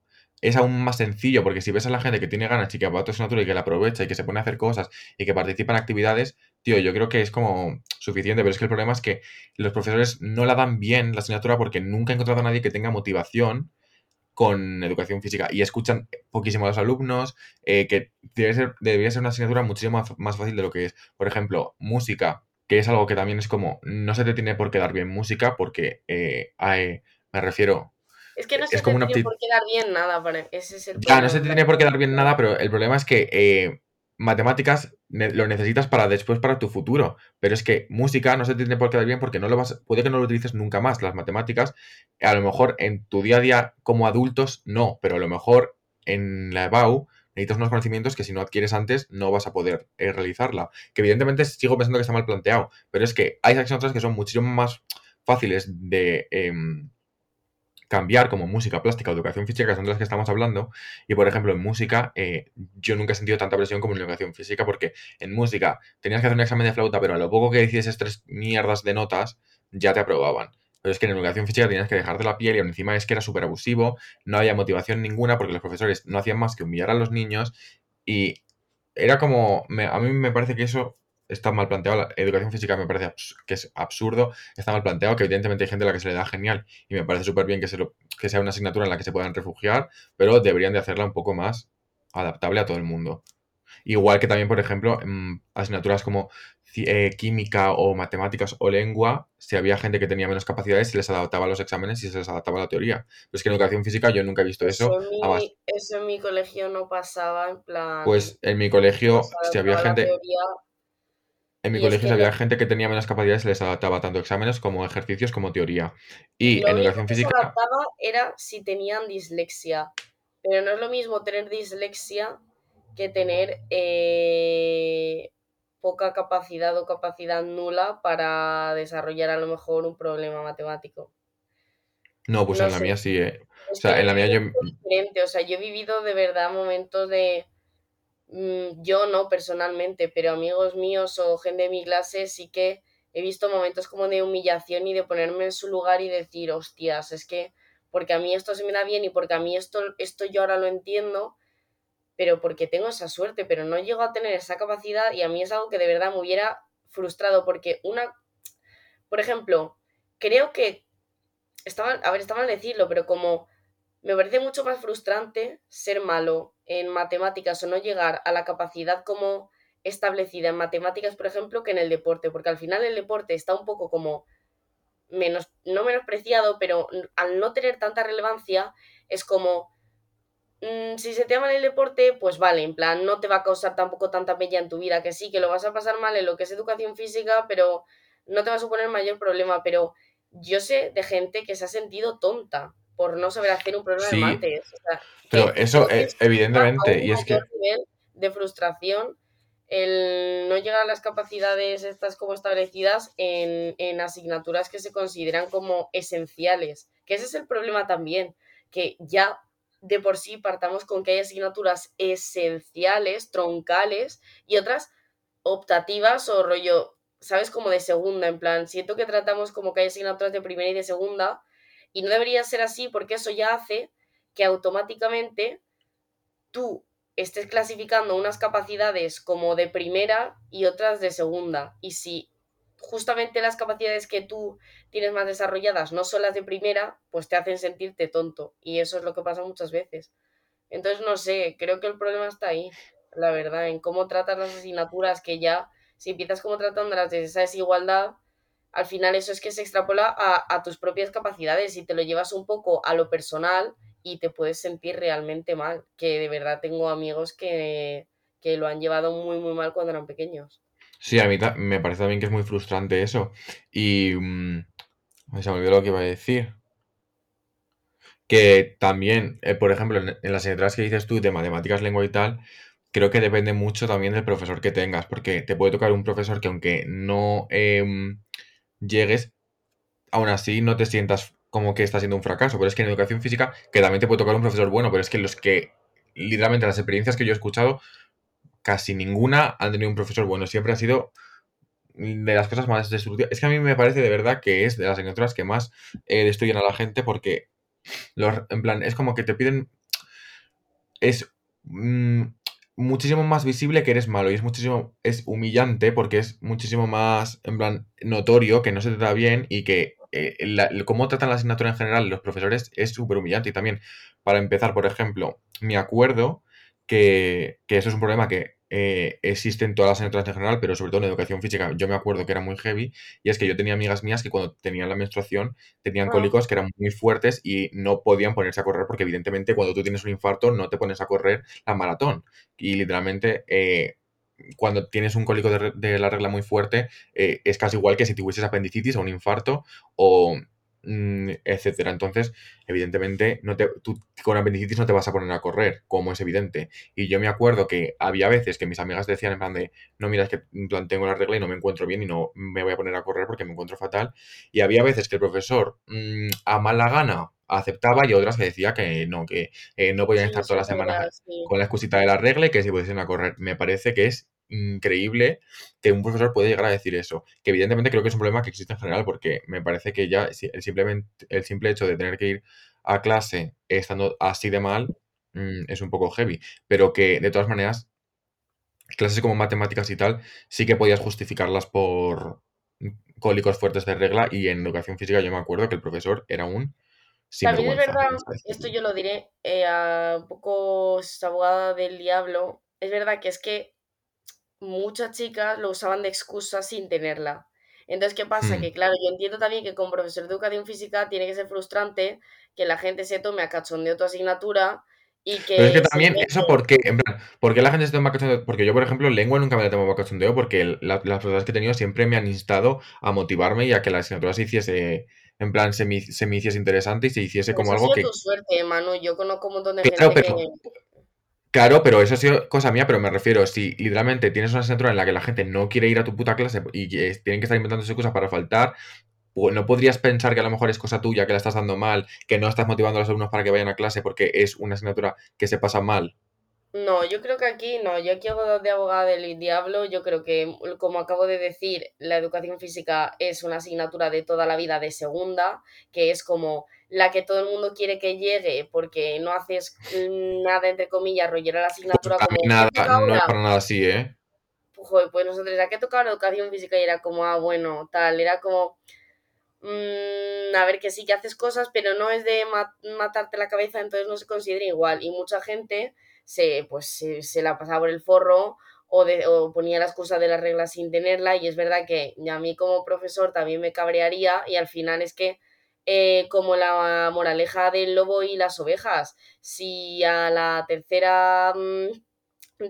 Es aún más sencillo, porque si ves a la gente que tiene ganas y que va a tu asignatura y que la aprovecha y que se pone a hacer cosas y que participa en actividades, tío, yo creo que es como suficiente. Pero es que el problema es que los profesores no la dan bien la asignatura porque nunca he encontrado a nadie que tenga motivación con educación física y escuchan poquísimo a los alumnos, eh, que debe ser, debería ser una asignatura muchísimo más fácil de lo que es. Por ejemplo, música que es algo que también es como, no se te tiene por qué dar bien música porque eh, me refiero... Es que no se te tiene por qué dar bien nada, ese es el Ya, no se te tiene por qué dar bien nada, pero el problema es que eh, matemáticas lo necesitas para después, para tu futuro. Pero es que música no se te tiene por qué dar bien porque no lo vas, puede que no lo utilices nunca más. Las matemáticas, a lo mejor en tu día a día como adultos, no, pero a lo mejor en la EBAU necesitas unos conocimientos que si no adquieres antes no vas a poder eh, realizarla. Que evidentemente sigo pensando que está mal planteado, pero es que hay acciones que son muchísimo más fáciles de em, cambiar como música, plástica, educación física, que son de las que estamos hablando. Y por ejemplo, en música, eh, yo nunca he sentido tanta presión como en educación física, porque en música tenías que hacer un examen de flauta, pero a lo poco que hicieses tres mierdas de notas, ya te aprobaban. Es que en educación física tenías que dejarte la piel y encima es que era súper abusivo, no había motivación ninguna porque los profesores no hacían más que humillar a los niños y era como, a mí me parece que eso está mal planteado. La educación física me parece que es absurdo, está mal planteado, que evidentemente hay gente a la que se le da genial y me parece súper bien que, que sea una asignatura en la que se puedan refugiar, pero deberían de hacerla un poco más adaptable a todo el mundo. Igual que también, por ejemplo, en asignaturas como eh, química o matemáticas o lengua, si había gente que tenía menos capacidades, se les adaptaba a los exámenes y se les adaptaba a la teoría. Pero es que en educación física yo nunca he visto eso. Eso en mi, colegio no pasaba, en plan... Pues en mi colegio, si había gente... En mi colegio, si había gente que tenía menos capacidades, se les adaptaba tanto exámenes como ejercicios como teoría. Y en educación física... Se adaptaba era si tenían dislexia. Pero no es lo mismo tener dislexia que tener eh, poca capacidad o capacidad nula para desarrollar a lo mejor un problema matemático. No, pues en la mía sí. Eh. O sea, en la mía yo... Diferente. O sea, yo he vivido de verdad momentos de... Mm, yo no personalmente, pero amigos míos o gente de mi clase sí que he visto momentos como de humillación y de ponerme en su lugar y decir, hostias, es que porque a mí esto se me da bien y porque a mí esto, esto yo ahora lo entiendo, pero porque tengo esa suerte, pero no llego a tener esa capacidad y a mí es algo que de verdad me hubiera frustrado porque una, por ejemplo, creo que está a ver, está mal decirlo, pero como me parece mucho más frustrante ser malo en matemáticas o no llegar a la capacidad como establecida en matemáticas, por ejemplo, que en el deporte, porque al final el deporte está un poco como menos, no menospreciado, pero al no tener tanta relevancia, es como, mm, si se te ama en el deporte, pues vale, en plan, no te va a causar tampoco tanta pella en tu vida, que sí, que lo vas a pasar mal en lo que es educación física, pero no te va a suponer mayor problema, pero yo sé de gente que se ha sentido tonta por no saber hacer un problema de mates. pero eso es evidentemente, y es que... de frustración el no llegar a las capacidades estas como establecidas en, en, asignaturas que se consideran como esenciales. Que ese es el problema también, que ya de por sí partamos con que hay asignaturas esenciales, troncales, y otras optativas o rollo, ¿sabes? Como de segunda, en plan, siento que tratamos como que hay asignaturas de primera y de segunda, y no debería ser así porque eso ya hace que automáticamente tú estés clasificando unas capacidades como de primera y otras de segunda. Y si justamente las capacidades que tú tienes más desarrolladas no son las de primera, pues te hacen sentirte tonto. Y eso es lo que pasa muchas veces. Entonces, no sé, creo que el problema está ahí, la verdad, en cómo tratas las asignaturas que ya, si empiezas como tratándolas de esa desigualdad, al final eso es que se extrapola a, a tus propias capacidades y te lo llevas un poco a lo personal y te puedes sentir realmente mal, que de verdad tengo amigos que, lo han llevado muy, muy mal cuando eran pequeños. Sí, a mí me parece también que es muy frustrante eso. Y mm, se me olvidó lo que iba a decir. Que también, eh, por ejemplo, en, las asignaturas que dices tú de matemáticas, lengua y tal, creo que depende mucho también del profesor que tengas, porque te puede tocar un profesor que aunque no em, llegues, aún así no te sientas como que está siendo un fracaso. Pero es que en educación física, que también te puede tocar un profesor bueno, pero es que los que, literalmente, las experiencias que yo he escuchado, casi ninguna han tenido un profesor bueno. Siempre ha sido de las cosas más destructivas. Es que a mí me parece de verdad que es de las asignaturas que más eh, destruyen a la gente porque, los, en plan, es como que te piden... Es mm, muchísimo más visible que eres malo y es muchísimo... Es humillante porque es muchísimo más, en plan, notorio que no se te da bien y que eh, cómo tratan la asignatura en general los profesores es súper humillante. Y también, para empezar, por ejemplo, me acuerdo que, eso es un problema que eh, existe en todas las asignaturas en general, pero sobre todo en educación física, yo me acuerdo que era muy heavy, y es que yo tenía amigas mías que cuando tenían la menstruación tenían ah. cólicos que eran muy fuertes y no podían ponerse a correr porque evidentemente cuando tú tienes un infarto no te pones a correr la maratón. Y literalmente... Eh, cuando tienes un cólico de, la regla muy fuerte, eh, es casi igual que si tuvieses apendicitis o un infarto o etcétera. Entonces, evidentemente, no te, tú con apendicitis no te vas a poner a correr, como es evidente. Y yo me acuerdo que había veces que mis amigas decían en plan de, no, mira, es que tengo la regla y no me encuentro bien y no me voy a poner a correr porque me encuentro fatal. Y había veces que el profesor, mm, a mala gana, aceptaba y otras que decía que no, que eh, no podían estar todas las semanas con la excusita de la regla y que se pudiesen a correr. Me parece que es increíble que un profesor pueda llegar a decir eso. Que evidentemente creo que es un problema que existe en general porque me parece que ya el, simplemente, el simple hecho de tener que ir a clase estando así de mal mm, es un poco heavy. Pero que de todas maneras, clases como matemáticas y tal, sí que podías justificarlas por cólicos fuertes de regla y en educación física yo me acuerdo que el profesor era un también es verdad, esto yo lo diré eh, a un poco abogada del diablo, es verdad que es que muchas chicas lo usaban de excusa sin tenerla. Entonces, ¿qué pasa? Hmm. Que claro, yo entiendo también que como profesor de educación física tiene que ser frustrante que la gente se tome a cachondeo tu asignatura y que... Pero es que también, eso porque, en plan, ¿por qué la gente se toma a cachondeo? Porque yo, por ejemplo, lengua nunca me la tomo a cachondeo porque las profesoras que he tenido siempre me han instado a motivarme y a que la asignatura se hiciese en plan, se me, se me hiciese interesante y se hiciese como algo que... tu suerte, Manu. Yo conozco un montón de gente que... Claro, pero eso ha sido cosa mía, pero me refiero, si literalmente tienes una asignatura en la que la gente no quiere ir a tu puta clase y tienen que estar inventándose cosas para faltar, no podrías pensar que a lo mejor es cosa tuya, que la estás dando mal, que no estás motivando a los alumnos para que vayan a clase porque es una asignatura que se pasa mal. No, yo creo que aquí no, yo aquí hago de abogada del diablo, yo creo que, como acabo de decir, la educación física es una asignatura de toda la vida de segunda, que es como la que todo el mundo quiere que llegue porque no haces nada, entre comillas, rollera la asignatura como... Nada, no es para nada así, ¿eh? Joder, pues nosotros, ¿a qué tocaba la educación física? Y era como, ah, bueno, tal, era como mm, a ver que sí que haces cosas, pero no es de matarte la cabeza, entonces no se considera igual. Y mucha gente se, pues, se, la pasaba por el forro o, de, o, ponía la excusa de la regla sin tenerla y es verdad que a mí como profesor también me cabrearía y al final es que eh, como la moraleja del lobo y las ovejas, si a la tercera mm,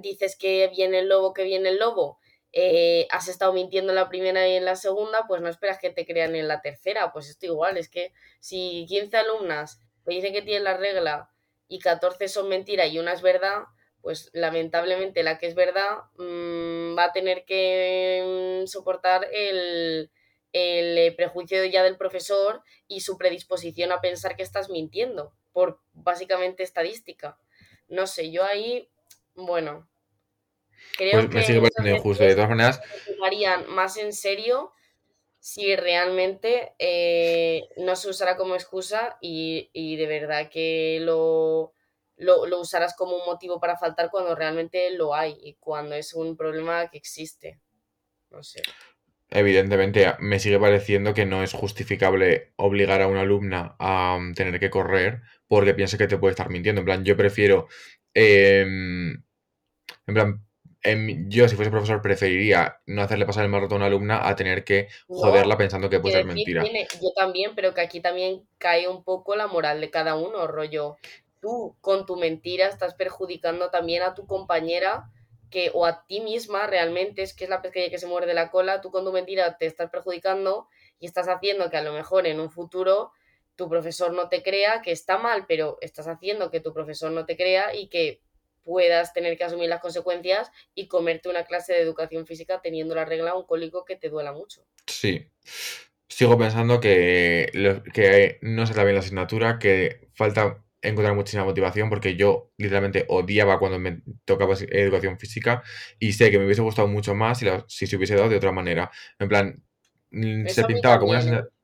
dices que viene el lobo, que viene el lobo, eh, has estado mintiendo en la primera y en la segunda, pues no esperas que te crean en la tercera. Pues esto igual, es que si 15 alumnas te dicen que tienen la regla y 14 son mentira y una es verdad, pues lamentablemente la que es verdad mm, va a tener que mm, soportar el, el eh, prejuicio ya del profesor y su predisposición a pensar que estás mintiendo por básicamente estadística. No sé, yo ahí, bueno, Creo pues me sigue injusto. De todas maneras. Se más en serio si realmente eh, no se usara como excusa y, de verdad que lo, lo, lo, usarás como un motivo para faltar cuando realmente lo hay y cuando es un problema que existe. No sé. Evidentemente, me sigue pareciendo que no es justificable obligar a una alumna a mm, tener que correr porque piense que te puede estar mintiendo. En plan, yo prefiero. Em, en plan, yo, si fuese profesor, preferiría no hacerle pasar el mal a una alumna a tener que joderla pensando que puede ser mentira. yo también, pero que aquí también cae un poco la moral de cada uno, rollo. Tú con tu mentira estás perjudicando también a tu compañera que, o a ti misma realmente, es que es la pesqueña que se muerde la cola, tú con tu mentira te estás perjudicando y estás haciendo que a lo mejor en un futuro tu profesor no te crea, que está mal, pero estás haciendo que tu profesor no te crea y que puedas tener que asumir las consecuencias y comerte una clase de educación física teniendo la regla un cólico que te duela mucho. Sí. Sigo pensando que, que no se da bien la asignatura, que falta encontrar muchísima motivación porque yo literalmente odiaba cuando me tocaba educación física y sé que me hubiese gustado mucho más si, si se hubiese dado de otra manera. En plan, mm, se pintaba como una asignatura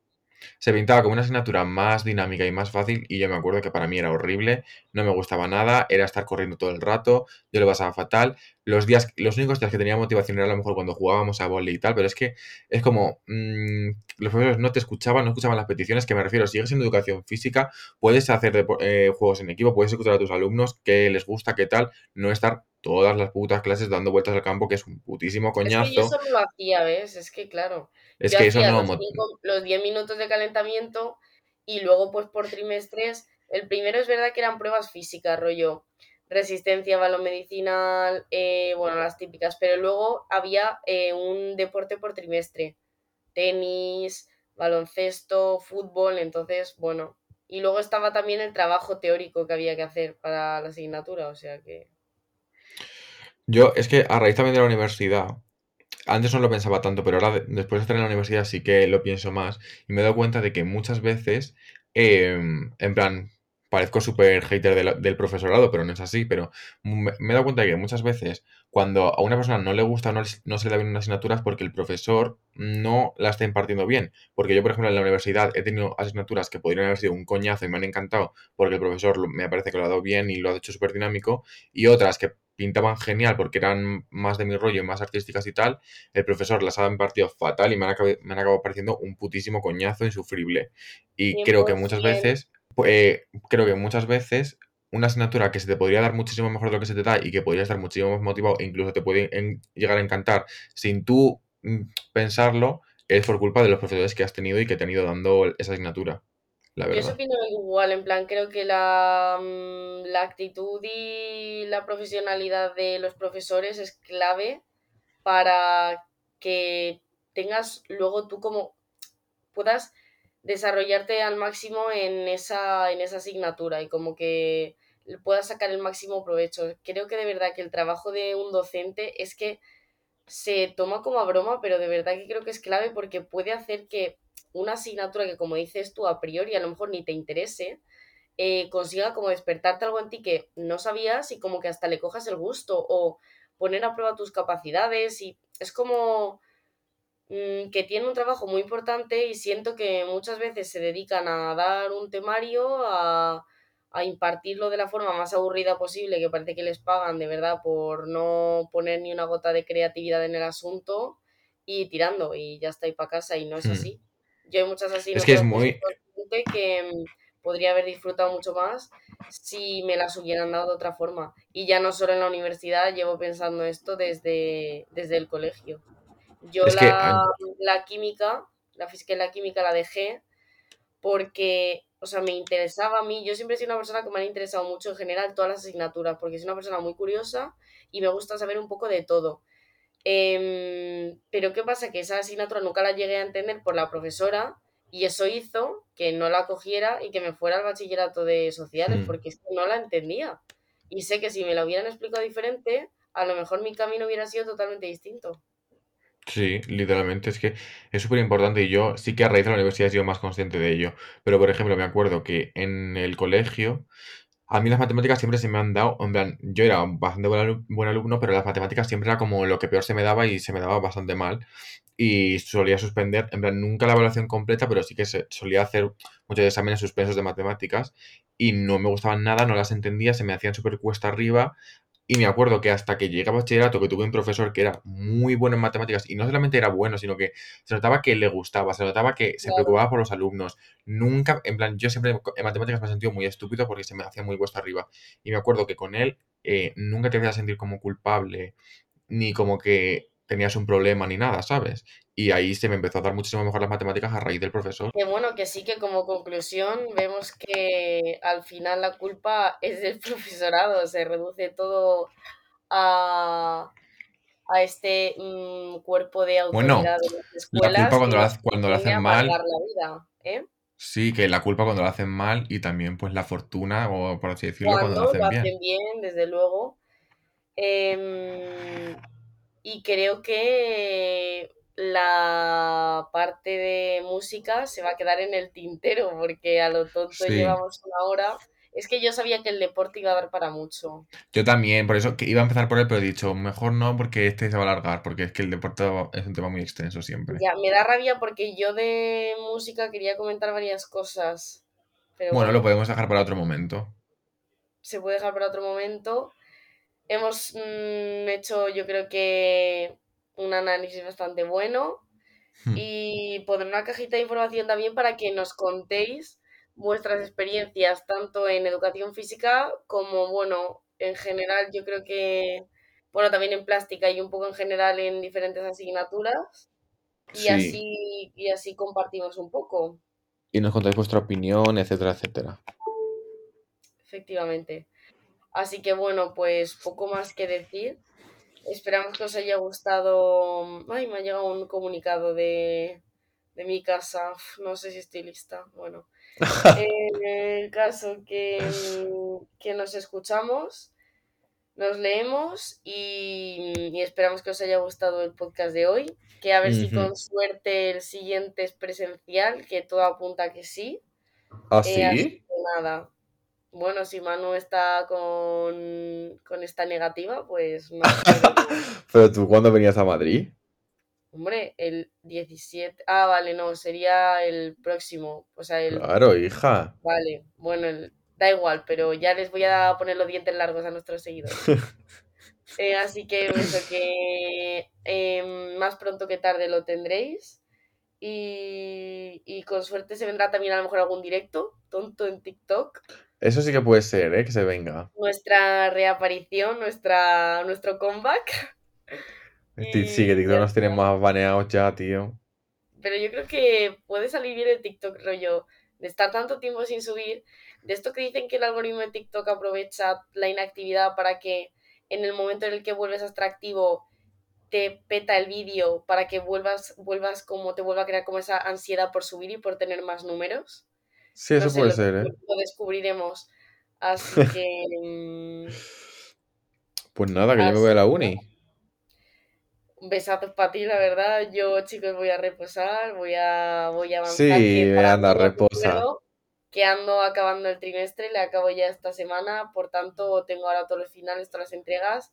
se pintaba como una asignatura más dinámica y más fácil y yo me acuerdo que para mí era horrible, no me gustaba nada, era estar corriendo todo el rato, yo lo pasaba fatal. Los días, los únicos días que tenía motivación era a lo mejor cuando jugábamos a volei y tal, pero es que es como mm, los profesores no te escuchaban, no escuchaban las peticiones, que me refiero, sigues en educación física, puedes hacer eh, juegos en equipo, puedes escuchar a tus alumnos, qué les gusta, qué tal, no estar todas las putas clases dando vueltas al campo, que es un putísimo coñazo. Es que yo eso no lo hacía, ¿ves? Es que claro. Es que eso no... Los 10 minutos de calentamiento y luego pues por trimestres, el primero es verdad que eran pruebas físicas, rollo resistencia, balón medicinal, eh, bueno, las típicas, pero luego había eh, un deporte por trimestre, tenis, baloncesto, fútbol, entonces, bueno, y luego estaba también el trabajo teórico que había que hacer para la asignatura, o sea que... Yo, es que a raíz también de la universidad, antes no lo pensaba tanto, pero ahora después de estar en la universidad sí que lo pienso más y me he dado cuenta de que muchas veces, em, en plan, parezco súper hater del, profesorado, pero no es así, pero me, he dado cuenta de que muchas veces cuando a una persona no le gusta no, no, se le da bien una asignatura es porque el profesor no la está impartiendo bien. Porque yo, por ejemplo, en la universidad he tenido asignaturas que podrían haber sido un coñazo y me han encantado porque el profesor me parece que lo ha dado bien y lo ha hecho súper dinámico, y otras que pintaban genial porque eran más de mi rollo, más artísticas y tal, el profesor las ha impartido fatal y me han, acabado, pareciendo un putísimo coñazo insufrible. Y creo que muchas veces, pues, creo que muchas veces una asignatura que se te podría dar muchísimo mejor de lo que se te da y que podría estar muchísimo más motivado e incluso te puede llegar a encantar sin tú mm, pensarlo, es por culpa de los profesores que has tenido y que te han ido dando esa asignatura. Yo eso opino igual, en plan, creo que la, mm, la actitud y la profesionalidad de los profesores es clave para que tengas luego tú como puedas desarrollarte al máximo en esa, en esa asignatura y como que puedas sacar el máximo provecho. Creo que de verdad que el trabajo de un docente es que se toma como a broma, pero de verdad que creo que es clave porque puede hacer que una asignatura que, como dices tú, a priori a lo mejor ni te interese, eh, consiga como despertarte algo en ti que no sabías y como que hasta le cojas el gusto o poner a prueba tus capacidades y es como mm, que tiene un trabajo muy importante y siento que muchas veces se dedican a dar un temario, a, a impartirlo de la forma más aburrida posible, que parece que les pagan de verdad por no poner ni una gota de creatividad en el asunto y tirando y ya está ahí para casa y no es hmm. así. Yo hay muchas Es que es asignaturas que soy muy... que mm, podría haber disfrutado mucho más si me las hubieran dado de otra forma. Y ya no solo en la universidad, llevo pensando esto desde, desde el colegio. Yo Es la, la química, la física y la química la dejé porque, o sea, me interesaba a mí. Yo siempre he sido una persona que me han interesado mucho en general todas las asignaturas, porque soy una persona muy curiosa y me gusta saber un poco de todo. Em, pero ¿qué pasa? Que esa asignatura nunca la llegué a entender por la profesora y eso hizo que no la cogiera y que me fuera al bachillerato de sociales, hmm, porque no la entendía. Y sé que si me la hubieran explicado diferente, a lo mejor mi camino hubiera sido totalmente distinto. Sí, literalmente es que es súper importante y yo sí que a raíz de la universidad he sido más consciente de ello. Pero, por ejemplo, me acuerdo que en el colegio a mí las matemáticas siempre se me han dado, en plan, yo era bastante buen alu- buen alumno, pero las matemáticas siempre era como lo que peor se me daba y se me daba bastante mal. Y solía suspender, en plan, nunca la evaluación completa, pero sí que solía hacer muchos exámenes suspensos de matemáticas y no me gustaban nada, no las entendía, se me hacían súper cuesta arriba. Y me acuerdo que hasta que llegué a bachillerato, que tuve un profesor que era muy bueno en matemáticas, y no solamente era bueno, sino que se notaba que le gustaba, se notaba que se Claro. preocupaba por los alumnos. Nunca, en plan, yo siempre en matemáticas me he sentido muy estúpido porque se me hacía muy cuesta arriba. Y me acuerdo que con él eh, nunca te hacía sentir como culpable, ni como que tenías un problema, ni nada, ¿sabes? Y ahí se me empezó a dar muchísimo mejor las matemáticas a raíz del profesor. Que bueno, que sí que como conclusión vemos que al final la culpa es del profesorado, se reduce todo a, a este mm, cuerpo de Bueno, autoridad de las la culpa escuelas cuando la, cuando pretende hacen mal, la vida, ¿eh? sí, que la culpa cuando la hacen mal y también pues la fortuna, o por así decirlo, cuando Cuando lo hacen bien. hacen bien, desde luego. Em, y creo que la parte de música se va a quedar en el tintero, porque a lo tonto Sí. llevamos una hora. Es que yo sabía que el deporte iba a dar para mucho. Yo también, por eso que iba a empezar por él, pero he dicho, mejor no, porque este se va a alargar, porque es que el deporte es un tema muy extenso siempre. Ya, me da rabia porque yo de música quería comentar varias cosas, pero Bueno, lo podemos dejar para otro momento. se puede dejar para otro momento. Hemos mm, hecho, yo creo que, un análisis bastante bueno Hmm, y pondré una cajita de información también para que nos contéis vuestras experiencias, tanto en educación física como, bueno, en general, yo creo que, bueno, también en plástica y un poco en general en diferentes asignaturas y Sí, así, y así compartimos un poco, y nos contáis vuestra opinión, etcétera, etcétera. efectivamente. Así que, bueno, pues poco más que decir. Esperamos que os haya gustado. Ay, me ha llegado un comunicado de, de mi casa. No sé si estoy lista. Bueno, en el caso que, que nos escuchamos, nos leemos y, y esperamos que os haya gustado el podcast de hoy. Que a ver si con suerte el siguiente es presencial, que todo apunta a que sí. ¿Ah, Eh, así sí? que nada. Bueno, si Manu está con, con esta negativa, pues no. Pero tú, ¿cuándo venías a Madrid? Hombre, el 17. Ah, vale, no, sería el próximo. O sea, el. Claro, hija. Vale, bueno, el- da igual, pero ya les voy a poner los dientes largos a nuestros seguidores. Eh, así que eso, que em, más pronto que tarde lo tendréis. Y, y con suerte se vendrá también a lo mejor algún directo, tonto en TikTok. Eso sí que puede ser, ¿eh? Que se venga. Nuestra reaparición, nuestra, nuestro comeback. Sí, que TikTok nos tiene más baneados ya, tío. Pero yo creo que puede salir bien el TikTok rollo de estar tanto tiempo sin subir, de esto que dicen que el algoritmo de TikTok aprovecha la inactividad para que en el momento en el que vuelves a estar activo te peta el vídeo para que vuelvas, vuelvas como te vuelva a crear como esa ansiedad por subir y por tener más números. Sí, No eso sé, puede lo, ser, ¿eh? lo descubriremos. Así que mm, Pues nada, que yo me voy a la uni. Besazos para ti, la verdad. Yo, chicos, voy a reposar, voy a, voy a avanzar. Sí, anda, reposa. recuerdo que ando acabando el trimestre, le acabo ya esta semana, por tanto tengo ahora todos los finales, todas las entregas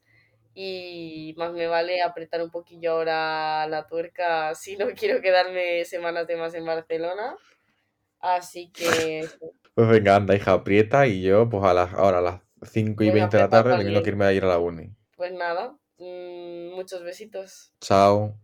y más me vale apretar un poquillo ahora la tuerca si no quiero quedarme semanas de más en Barcelona. Así que eso. Pues venga, anda, hija, aprieta y yo, pues a las, ahora a las 5 y Venga, 20 de la tarde, teniendo que irme a ir a la uni. Pues nada, mm, muchos besitos. Chao.